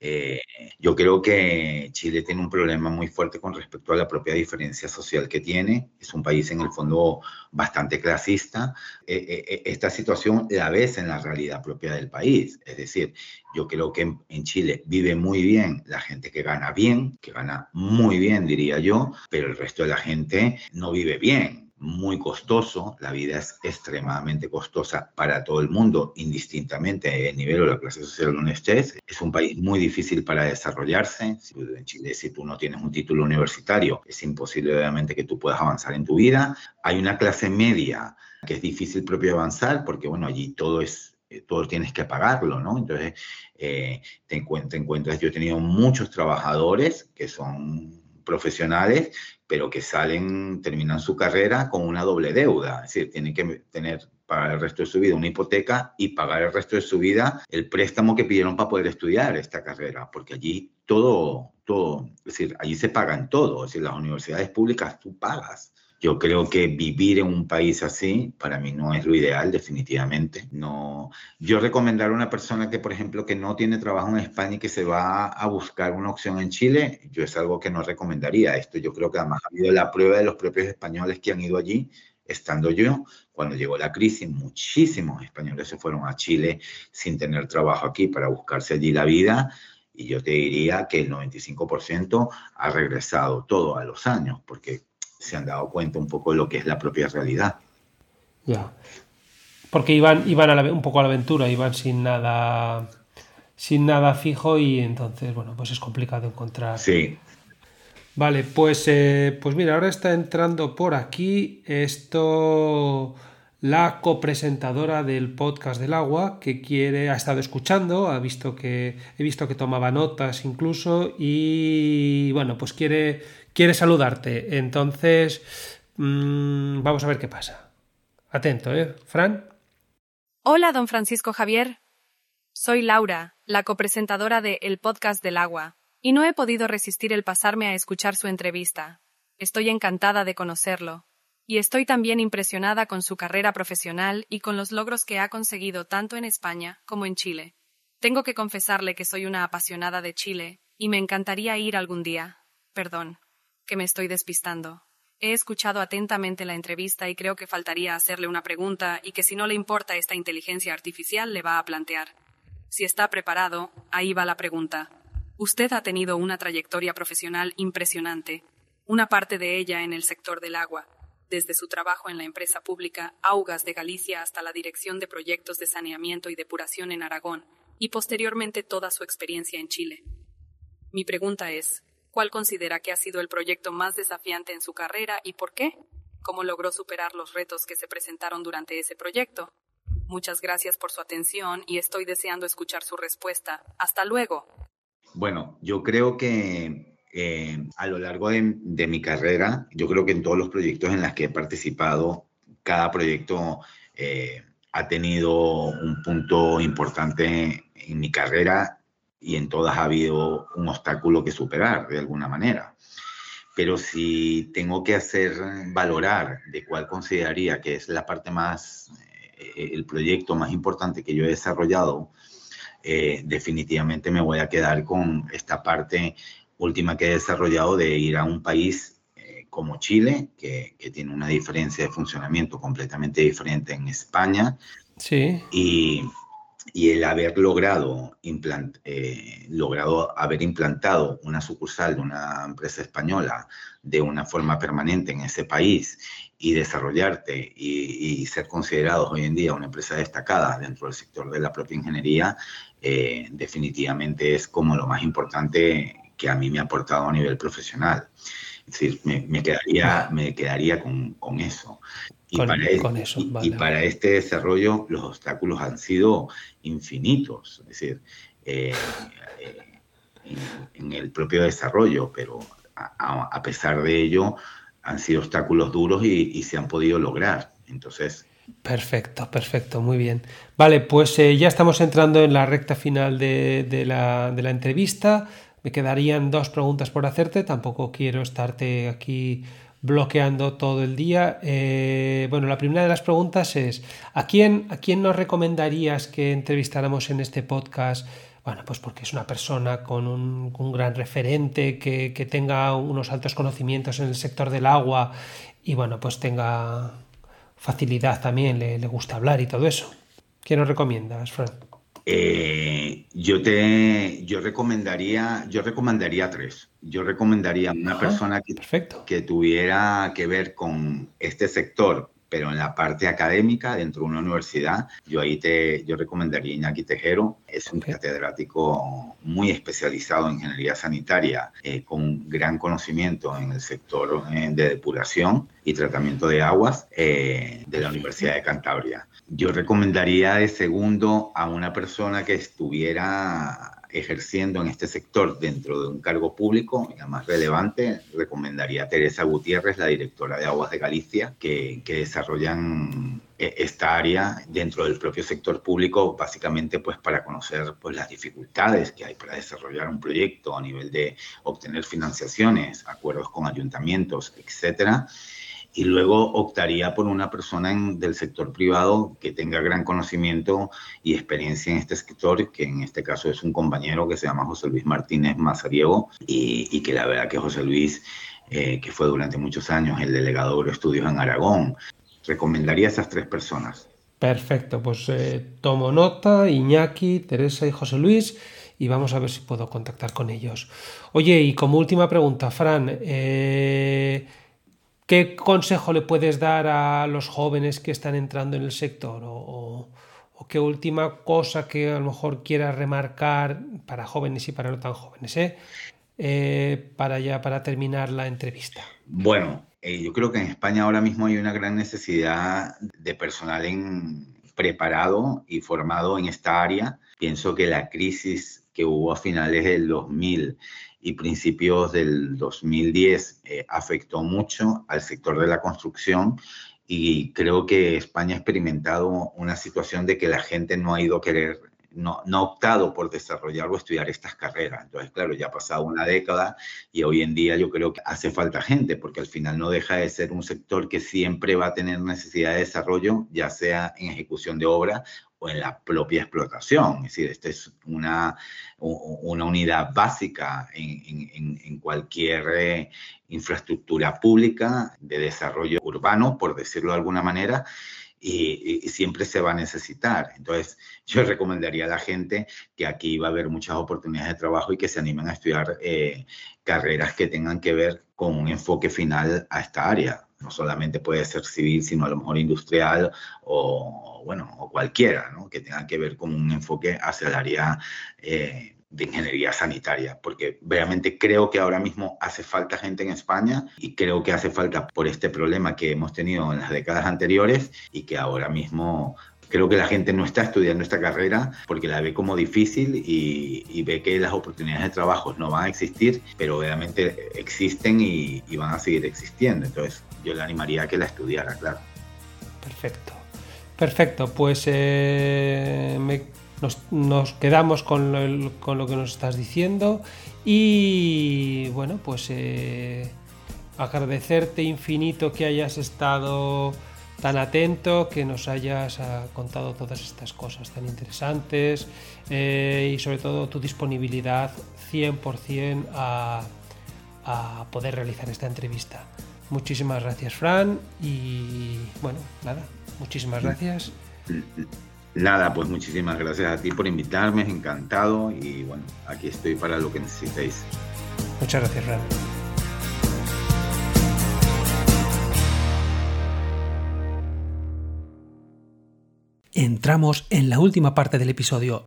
Eh, yo creo que Chile tiene un problema muy fuerte con respecto a la propia diferencia social que tiene. Es un país en el fondo bastante clasista. Eh, esta situación la ves en la realidad propia del país. Es decir, yo creo que en, Chile vive muy bien la gente que gana bien, que gana muy bien, diría yo, pero el resto de la gente no vive bien muy costoso, la vida es extremadamente costosa para todo el mundo, indistintamente el nivel o la clase social donde estés. Es un país muy difícil para desarrollarse. En Chile, si tú no tienes un título universitario, es imposible obviamente que tú puedas avanzar en tu vida. Hay una clase media que es difícil propio avanzar porque, bueno, allí todo es eh, todo tienes que pagarlo, ¿no? Entonces, eh, te, encuentras, te encuentras, yo he tenido muchos trabajadores que son profesionales pero que salen, terminan su carrera con una doble deuda, es decir, tienen que tener para el resto de su vida una hipoteca y pagar el resto de su vida el préstamo que pidieron para poder estudiar esta carrera, porque allí todo, todo, es decir, allí se pagan todo, es decir, las universidades públicas tú pagas yo creo que vivir en un país así para mí no es lo ideal, definitivamente. No, yo recomendar a una persona que, por ejemplo, que no tiene trabajo en España y que se va a buscar una opción en Chile, yo es algo que no recomendaría. Esto yo creo que además ha habido la prueba de los propios españoles que han ido allí, estando yo. Cuando llegó la crisis, muchísimos españoles se fueron a Chile sin tener trabajo aquí para buscarse allí la vida. Y yo te diría que el 95% ha regresado todo a los años, porque se han dado cuenta un poco de lo que es la propia realidad. Ya. Porque iban, iban a un poco a la aventura, iban sin nada sin nada fijo y entonces, bueno, pues es complicado encontrar. Sí. Vale, pues, eh, pues mira, ahora está entrando por aquí esto la copresentadora del podcast del agua que quiere ha estado escuchando ha visto que he visto que tomaba notas incluso y bueno pues quiere quiere saludarte. Entonces, mm, vamos a ver qué pasa. Atento, ¿eh? Fran. Hola, don Francisco Javier. Soy Laura, la copresentadora de El Podcast del Agua, y no he podido resistir el pasarme a escuchar su entrevista. Estoy encantada de conocerlo. Y estoy también impresionada con su carrera profesional y con los logros que ha conseguido tanto en España como en Chile. Tengo que confesarle que soy una apasionada de Chile, y me encantaría ir algún día. Perdón, que me estoy despistando. He escuchado atentamente la entrevista y creo que faltaría hacerle una pregunta y que si no le importa esta inteligencia artificial le va a plantear. Si está preparado, ahí va la pregunta. Usted ha tenido una trayectoria profesional impresionante, una parte de ella en el sector del agua, desde su trabajo en la empresa pública Augas de Galicia hasta la dirección de proyectos de saneamiento y depuración en Aragón, y posteriormente toda su experiencia en Chile. Mi pregunta es, ¿cuál considera que ha sido el proyecto más desafiante en su carrera y por qué? ¿Cómo logró superar los retos que se presentaron durante ese proyecto? Muchas gracias por su atención y estoy deseando escuchar su respuesta. Hasta luego. Bueno, yo creo que eh, a lo largo de, mi carrera, yo creo que en todos los proyectos en los que he participado, cada proyecto eh, ha tenido un punto importante en mi carrera y en todas ha habido un obstáculo que superar de alguna manera. Pero si tengo que hacer valorar de cuál consideraría que es la parte más eh, el proyecto más importante que yo he desarrollado, eh, definitivamente me voy a quedar con esta parte última que he desarrollado de ir a un país eh, como Chile, que, que, tiene una diferencia de funcionamiento completamente diferente en España. Sí. Y, y el haber logrado, logrado haber implantado una sucursal de una empresa española de una forma permanente en ese país y desarrollarte y, ser considerados hoy en día una empresa destacada dentro del sector de la propia ingeniería, eh, definitivamente es como lo más importante que a mí me ha aportado a nivel profesional. Es decir, me, quedaría, me quedaría con, con eso. Y, para, eso, y, para este desarrollo los obstáculos han sido infinitos, es decir, eh, eh, en, el propio desarrollo, pero a, a pesar de ello, han sido obstáculos duros y, se han podido lograr. Entonces, Perfecto, perfecto, muy bien. Vale, pues eh, ya estamos entrando en la recta final de, la, entrevista. Me quedarían dos preguntas por hacerte. Tampoco quiero estarte aquí bloqueando todo el día. Eh, bueno, la primera de las preguntas es, ¿a quién, ¿a quién nos recomendarías que entrevistáramos en este podcast? Bueno, pues porque es una persona con un, gran referente, que, tenga unos altos conocimientos en el sector del agua y bueno, pues tenga facilidad también, le, gusta hablar y todo eso. ¿Qué nos recomiendas, Fran? Eh, yo te yo recomendaría, yo recomendaría tres. Yo recomendaría una persona que, que tuviera que ver con este sector, pero en la parte académica, dentro de una universidad, yo ahí te yo recomendaría Iñaki Tejero. Es un catedrático muy especializado en ingeniería sanitaria, eh, con gran conocimiento en el sector eh, de depuración y tratamiento de aguas eh, de la Universidad de Cantabria. Yo recomendaría de segundo a una persona que estuviera ejerciendo en este sector dentro de un cargo público, la más relevante, recomendaría a Teresa Gutiérrez, la directora de Aguas de Galicia, que, que desarrollan e, esta área dentro del propio sector público, básicamente pues para conocer pues las dificultades que hay para desarrollar un proyecto a nivel de obtener financiaciones, acuerdos con ayuntamientos, etcétera y luego optaría por una persona del sector privado que tenga gran conocimiento y experiencia en este sector, que en este caso es un compañero que se llama José Luis Martínez Mazariego y, que la verdad que José Luis, eh, que fue durante muchos años el delegado de estudios en Aragón, recomendaría a esas tres personas. Perfecto, pues eh, tomo nota, Iñaki, Teresa y José Luis y vamos a ver si puedo contactar con ellos. Oye, y como última pregunta, Fran, eh, ¿Qué consejo le puedes dar a los jóvenes que están entrando en el sector? O, qué última cosa que a lo mejor quieras remarcar para jóvenes y para no tan jóvenes, ¿eh? Eh, para ya para terminar la entrevista. Bueno, eh, yo creo que en España ahora mismo hay una gran necesidad de personal preparado y formado en esta área. Pienso que la crisis que hubo a finales del 2000 y principios del 2010 eh, afectó mucho al sector de la construcción y creo que España ha experimentado una situación de que la gente no ha ido a querer no, no ha optado por desarrollar o estudiar estas carreras. Entonces, claro, ya ha pasado una década y hoy en día yo creo que hace falta gente, porque al final no deja de ser un sector que siempre va a tener necesidad de desarrollo, ya sea en ejecución de obra o en la propia explotación. Es decir, esta es una, una unidad básica en, en, cualquier eh, infraestructura pública de desarrollo urbano, por decirlo de alguna manera, y, siempre se va a necesitar. Entonces, yo recomendaría a la gente que aquí va a haber muchas oportunidades de trabajo y que se animen a estudiar eh, carreras que tengan que ver con un enfoque final a esta área no solamente puede ser civil, sino a lo mejor industrial o, bueno, o cualquiera, que tenga que ver con un enfoque hacia el área eh, de ingeniería sanitaria, porque realmente creo que ahora mismo hace falta gente en España y creo que hace falta por este problema que hemos tenido en las décadas anteriores y que ahora mismo creo que la gente no está estudiando esta carrera porque la ve como difícil y, ve que las oportunidades de trabajo no van a existir, pero obviamente existen y, van a seguir existiendo. Entonces yo le animaría a que la estudiara, claro. Perfecto. Perfecto, pues eh, nos, quedamos con lo, que nos estás diciendo y bueno, pues eh, agradecerte infinito que hayas estado tan atento, que nos hayas ah, contado todas estas cosas tan interesantes eh, y sobre todo tu disponibilidad 100% a, a poder realizar esta entrevista. Muchísimas gracias, Fran, y bueno, nada, muchísimas gracias. Nada, pues muchísimas gracias a ti por invitarme, encantado y bueno, aquí estoy para lo que necesitéis. Muchas gracias, Fran. Entramos en la última parte del episodio.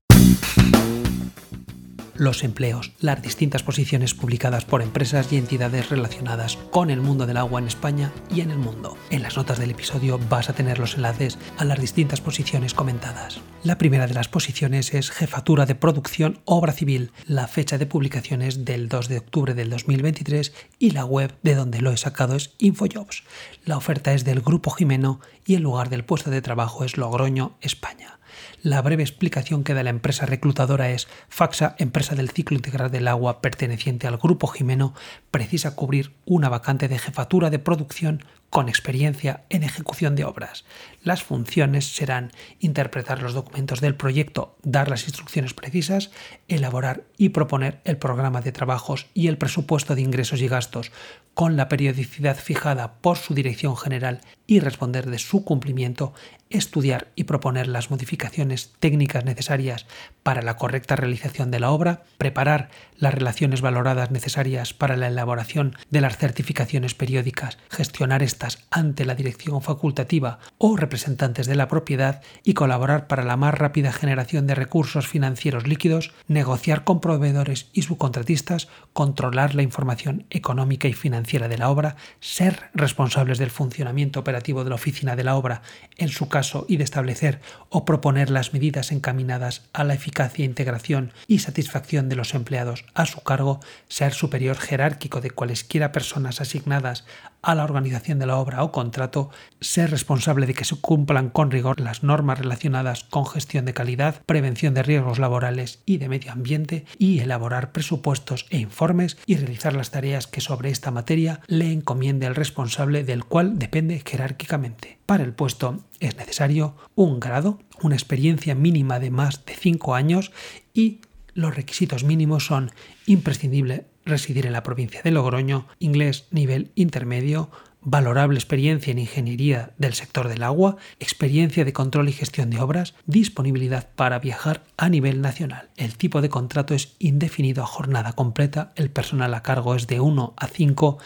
Los empleos, las distintas posiciones publicadas por empresas y entidades relacionadas con el mundo del agua en España y en el mundo. En las notas del episodio vas a tener los enlaces a las distintas posiciones comentadas. La primera de las posiciones es Jefatura de Producción Obra Civil. La fecha de publicación es del 2 de octubre del 2023 y la web de donde lo he sacado es Infojobs. La oferta es del Grupo Jimeno y el lugar del puesto de trabajo es Logroño, España. La breve explicación que da la empresa reclutadora es Faxa, empresa del ciclo integral del agua perteneciente al Grupo Jimeno, precisa cubrir una vacante de jefatura de producción con experiencia en ejecución de obras. Las funciones serán interpretar los documentos del proyecto, dar las instrucciones precisas, elaborar y proponer el programa de trabajos y el presupuesto de ingresos y gastos con la periodicidad fijada por su dirección general y responder de su cumplimiento, estudiar y proponer las modificaciones técnicas necesarias para la correcta realización de la obra, preparar las relaciones valoradas necesarias para la elaboración de las certificaciones periódicas, gestionar estas ante la dirección facultativa o representantes de la propiedad y colaborar para la más rápida generación de recursos financieros líquidos, negociar con proveedores y subcontratistas, controlar la información económica y financiera de la obra, ser responsables del funcionamiento operativo de la oficina de la obra en su caso y de establecer o proponer las medidas encaminadas a la eficacia, integración y satisfacción de los empleados a su cargo, ser superior jerárquico de cualesquiera personas asignadas a la organización de la obra o contrato, ser responsable de que se cumplan con rigor las normas relacionadas con gestión de calidad, prevención de riesgos laborales y de medio ambiente y elaborar presupuestos e informes y realizar las tareas que sobre esta materia le encomiende el responsable del cual depende jerárquicamente. Para el puesto es necesario un grado, una experiencia mínima de más de 5 años y los requisitos mínimos son imprescindible residir en la provincia de Logroño, inglés nivel intermedio, valorable experiencia en ingeniería del sector del agua, experiencia de control y gestión de obras, disponibilidad para viajar a nivel nacional. El tipo de contrato es indefinido a jornada completa, el personal a cargo es de 1 a 5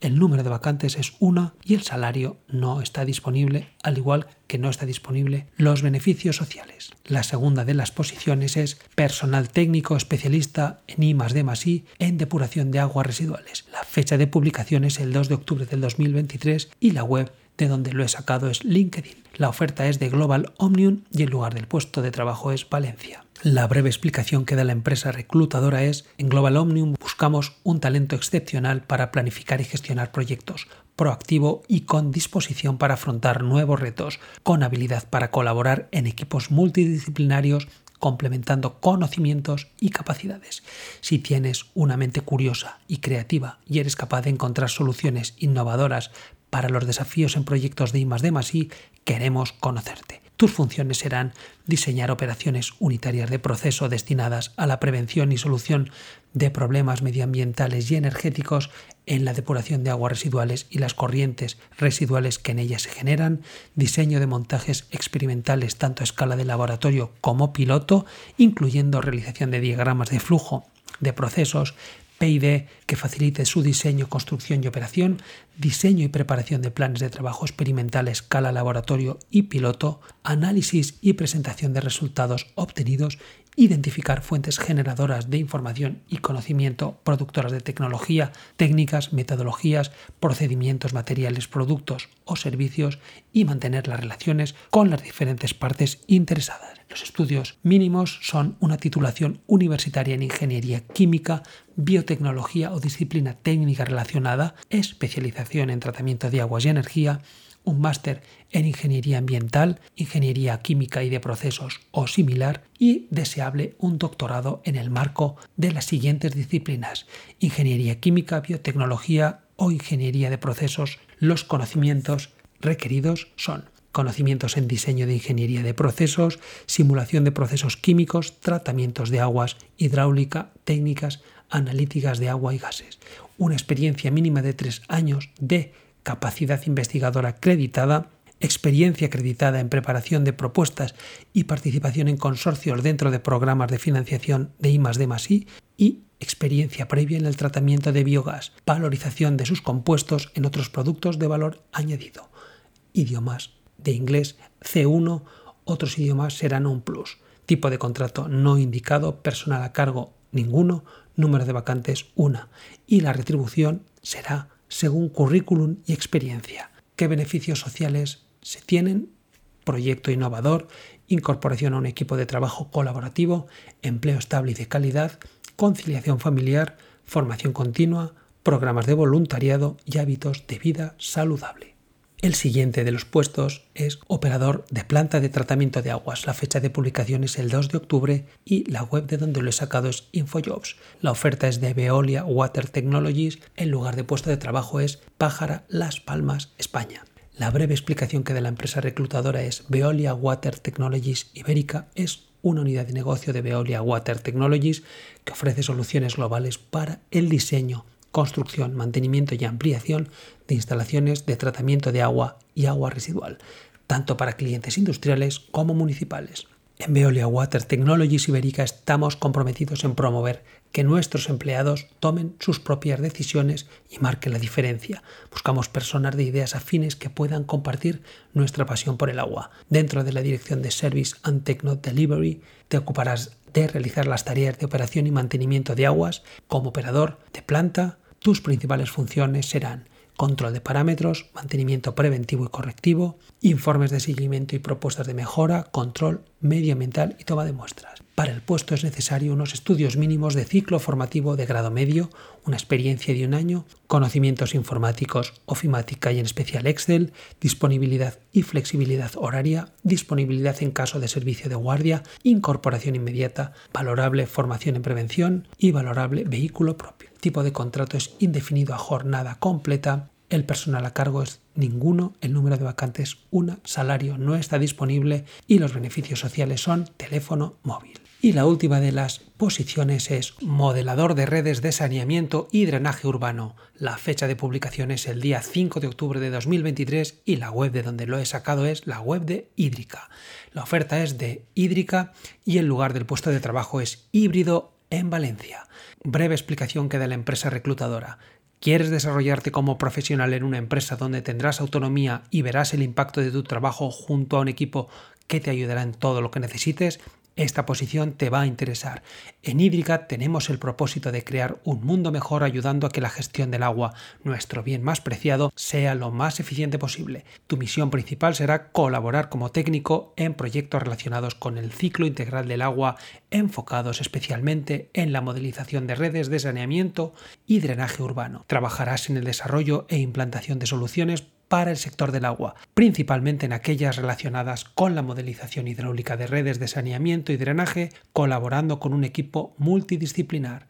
el número de vacantes es una y el salario no está disponible, al igual que no está disponible los beneficios sociales. La segunda de las posiciones es personal técnico especialista en I D I en depuración de aguas residuales. La fecha de publicación es el 2 de octubre del 2023 y la web de donde lo he sacado es LinkedIn. La oferta es de Global Omnium y el lugar del puesto de trabajo es Valencia. La breve explicación que da la empresa reclutadora es, en Global Omnium buscamos un talento excepcional para planificar y gestionar proyectos, proactivo y con disposición para afrontar nuevos retos, con habilidad para colaborar en equipos multidisciplinarios complementando conocimientos y capacidades. Si tienes una mente curiosa y creativa y eres capaz de encontrar soluciones innovadoras para los desafíos en proyectos de I+D+I, queremos conocerte. Tus funciones serán diseñar operaciones unitarias de proceso destinadas a la prevención y solución de problemas medioambientales y energéticos en la depuración de aguas residuales y las corrientes residuales que en ellas se generan, diseño de montajes experimentales tanto a escala de laboratorio como piloto, incluyendo realización de diagramas de flujo de procesos, PID que facilite su diseño, construcción y operación, diseño y preparación de planes de trabajo experimental a escala laboratorio y piloto, análisis y presentación de resultados obtenidos, identificar fuentes generadoras de información y conocimiento, productoras de tecnología, técnicas, metodologías, procedimientos, materiales, productos o servicios y mantener las relaciones con las diferentes partes interesadas. Los estudios mínimos son una titulación universitaria en ingeniería química, biotecnología o disciplina técnica relacionada, especialización en tratamiento de aguas y energía, un máster en ingeniería ambiental, ingeniería química y de procesos o similar y deseable un doctorado en el marco de las siguientes disciplinas, ingeniería química, biotecnología o ingeniería de procesos. Los conocimientos requeridos son conocimientos en diseño de ingeniería de procesos, simulación de procesos químicos, tratamientos de aguas, hidráulica, técnicas analíticas de agua y gases, una experiencia mínima de tres años de capacidad investigadora acreditada, experiencia acreditada en preparación de propuestas y participación en consorcios dentro de programas de financiación de I+D+I y experiencia previa en el tratamiento de biogás, valorización de sus compuestos en otros productos de valor añadido. Idiomas de inglés C1, otros idiomas serán un plus. Tipo de contrato no indicado, personal a cargo ninguno, número de vacantes una y la retribución será según currículum y experiencia. ¿Qué beneficios sociales se tienen? Proyecto innovador, incorporación a un equipo de trabajo colaborativo, empleo estable y de calidad, conciliación familiar, formación continua, programas de voluntariado y hábitos de vida saludable. El siguiente de los puestos es operador de planta de tratamiento de aguas. La fecha de publicación es el 2 de octubre y la web de donde lo he sacado es InfoJobs. La oferta es de Veolia Water Technologies. El lugar de puesto de trabajo es Pájara Las Palmas, España. La breve explicación que da la empresa reclutadora es Veolia Water Technologies Ibérica es una unidad de negocio de Veolia Water Technologies que ofrece soluciones globales para el diseño, construcción, mantenimiento y ampliación de instalaciones de tratamiento de agua y agua residual, tanto para clientes industriales como municipales. En Veolia Water Technologies Ibérica estamos comprometidos en promover que nuestros empleados tomen sus propias decisiones y marquen la diferencia. Buscamos personas de ideas afines que puedan compartir nuestra pasión por el agua. Dentro de la dirección de Service and Techno Delivery te ocuparás de realizar las tareas de operación y mantenimiento de aguas como operador de planta, tus principales funciones serán control de parámetros, mantenimiento preventivo y correctivo, informes de seguimiento y propuestas de mejora, control medioambiental y toma de muestras. Para el puesto es necesario unos estudios mínimos de ciclo formativo de grado medio, una experiencia de un año, conocimientos informáticos, ofimática y en especial Excel, disponibilidad y flexibilidad horaria, disponibilidad en caso de servicio de guardia, incorporación inmediata, valorable formación en prevención y valorable vehículo propio tipo de contrato es indefinido a jornada completa, el personal a cargo es ninguno, el número de vacantes una, salario no está disponible y los beneficios sociales son teléfono móvil. Y la última de las posiciones es modelador de redes de saneamiento y drenaje urbano. La fecha de publicación es el día 5 de octubre de 2023 y la web de donde lo he sacado es la web de Hídrica. La oferta es de Hídrica y el lugar del puesto de trabajo es híbrido en Valencia. Breve explicación que da la empresa reclutadora. ¿Quieres desarrollarte como profesional en una empresa donde tendrás autonomía y verás el impacto de tu trabajo junto a un equipo que te ayudará en todo lo que necesites? Esta posición te va a interesar. En Hídrica tenemos el propósito de crear un mundo mejor ayudando a que la gestión del agua, nuestro bien más preciado, sea lo más eficiente posible. Tu misión principal será colaborar como técnico en proyectos relacionados con el ciclo integral del agua, enfocados especialmente en la modelización de redes de saneamiento y drenaje urbano. Trabajarás en el desarrollo e implantación de soluciones para el sector del agua, principalmente en aquellas relacionadas con la modelización hidráulica de redes de saneamiento y drenaje, colaborando con un equipo multidisciplinar.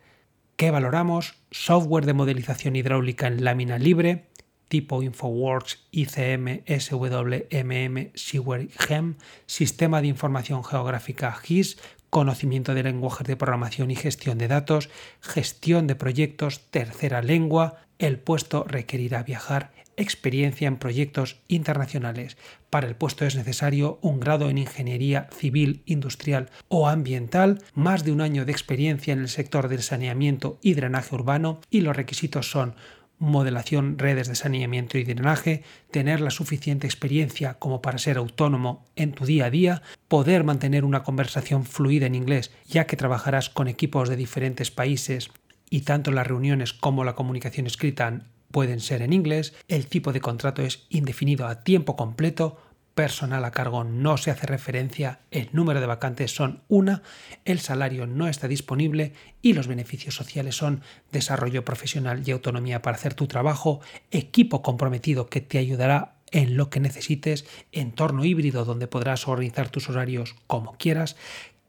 ¿Qué valoramos? Software de modelización hidráulica en lámina libre, tipo InfoWorks, ICM, SWMM, Seaware GEM, Sistema de Información Geográfica GIS, conocimiento de lenguajes de programación y gestión de datos, gestión de proyectos, tercera lengua, el puesto requerirá viajar, experiencia en proyectos internacionales. Para el puesto es necesario un grado en ingeniería civil, industrial o ambiental, más de un año de experiencia en el sector del saneamiento y drenaje urbano y los requisitos son modelación redes de saneamiento y drenaje, tener la suficiente experiencia como para ser autónomo en tu día a día, poder mantener una conversación fluida en inglés ya que trabajarás con equipos de diferentes países y tanto las reuniones como la comunicación escrita pueden ser en inglés, el tipo de contrato es indefinido a tiempo completo, personal a cargo no se hace referencia, el número de vacantes son una, el salario no está disponible y los beneficios sociales son desarrollo profesional y autonomía para hacer tu trabajo, equipo comprometido que te ayudará en lo que necesites, entorno híbrido donde podrás organizar tus horarios como quieras,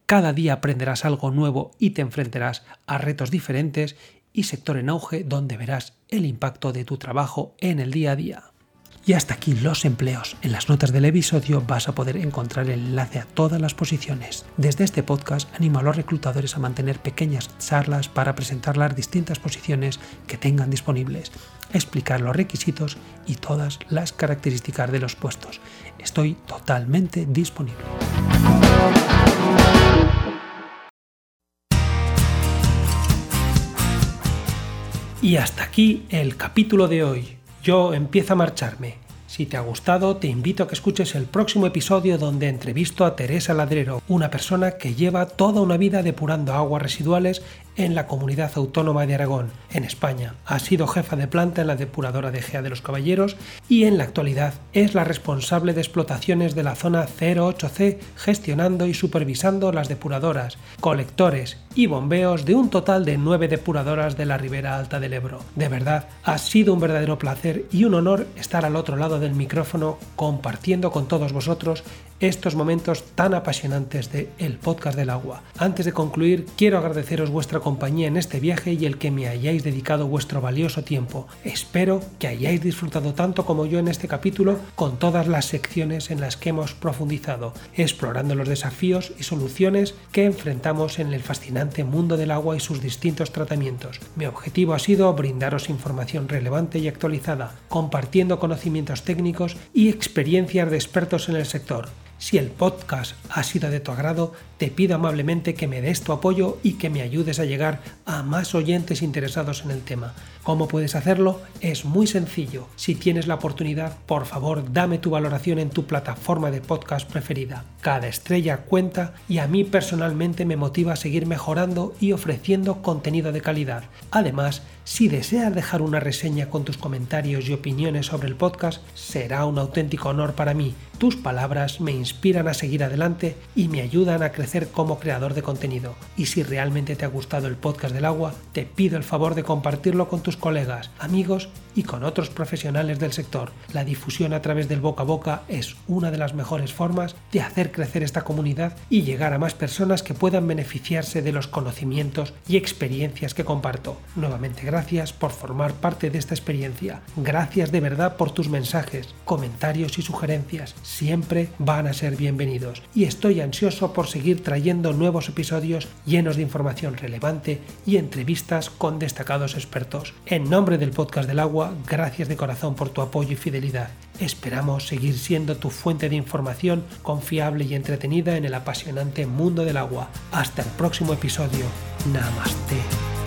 cada día aprenderás algo nuevo y te enfrentarás a retos diferentes y sector en auge donde verás el impacto de tu trabajo en el día a día. Y hasta aquí los empleos. En las notas del episodio vas a poder encontrar el enlace a todas las posiciones. Desde este podcast animo a los reclutadores a mantener pequeñas charlas para presentar las distintas posiciones que tengan disponibles, explicar los requisitos y todas las características de los puestos. Estoy totalmente disponible. Y hasta aquí el capítulo de hoy yo empiezo a marcharme. Si te ha gustado, te invito a que escuches el próximo episodio donde entrevisto a Teresa Ladrero, una persona que lleva toda una vida depurando aguas residuales en la comunidad autónoma de Aragón, en España. Ha sido jefa de planta en la depuradora de Gea de los Caballeros y en la actualidad es la responsable de explotaciones de la zona 08C, gestionando y supervisando las depuradoras, colectores y bombeos de un total de nueve depuradoras de la ribera alta del Ebro. De verdad, ha sido un verdadero placer y un honor estar al otro lado del micrófono compartiendo con todos vosotros estos momentos tan apasionantes de El Podcast del Agua. Antes de concluir, quiero agradeceros vuestra compañía en este viaje y el que me hayáis dedicado vuestro valioso tiempo. Espero que hayáis disfrutado tanto como yo en este capítulo con todas las secciones en las que hemos profundizado, explorando los desafíos y soluciones que enfrentamos en el fascinante mundo del agua y sus distintos tratamientos. Mi objetivo ha sido brindaros información relevante y actualizada, compartiendo conocimientos técnicos y experiencias de expertos en el sector. Si el podcast ha sido de tu agrado, te pido amablemente que me des tu apoyo y que me ayudes a llegar a más oyentes interesados en el tema. ¿Cómo puedes hacerlo? Es muy sencillo. Si tienes la oportunidad, por favor, dame tu valoración en tu plataforma de podcast preferida. Cada estrella cuenta y a mí personalmente me motiva a seguir mejorando y ofreciendo contenido de calidad. Además, si deseas dejar una reseña con tus comentarios y opiniones sobre el podcast, será un auténtico honor para mí. Tus palabras me inspiran a seguir adelante y me ayudan a crecer como creador de contenido. Y si realmente te ha gustado el podcast del agua, te pido el favor de compartirlo con tus colegas, amigos y con otros profesionales del sector. La difusión a través del boca a boca es una de las mejores formas de hacer crecer esta comunidad y llegar a más personas que puedan beneficiarse de los conocimientos y experiencias que comparto. Nuevamente gracias por formar parte de esta experiencia. Gracias de verdad por tus mensajes, comentarios y sugerencias. Siempre van a ser bienvenidos y estoy ansioso por trayendo nuevos episodios llenos de información relevante y entrevistas con destacados expertos. En nombre del podcast del agua, gracias de corazón por tu apoyo y fidelidad. Esperamos seguir siendo tu fuente de información confiable y entretenida en el apasionante mundo del agua. Hasta el próximo episodio. Namaste.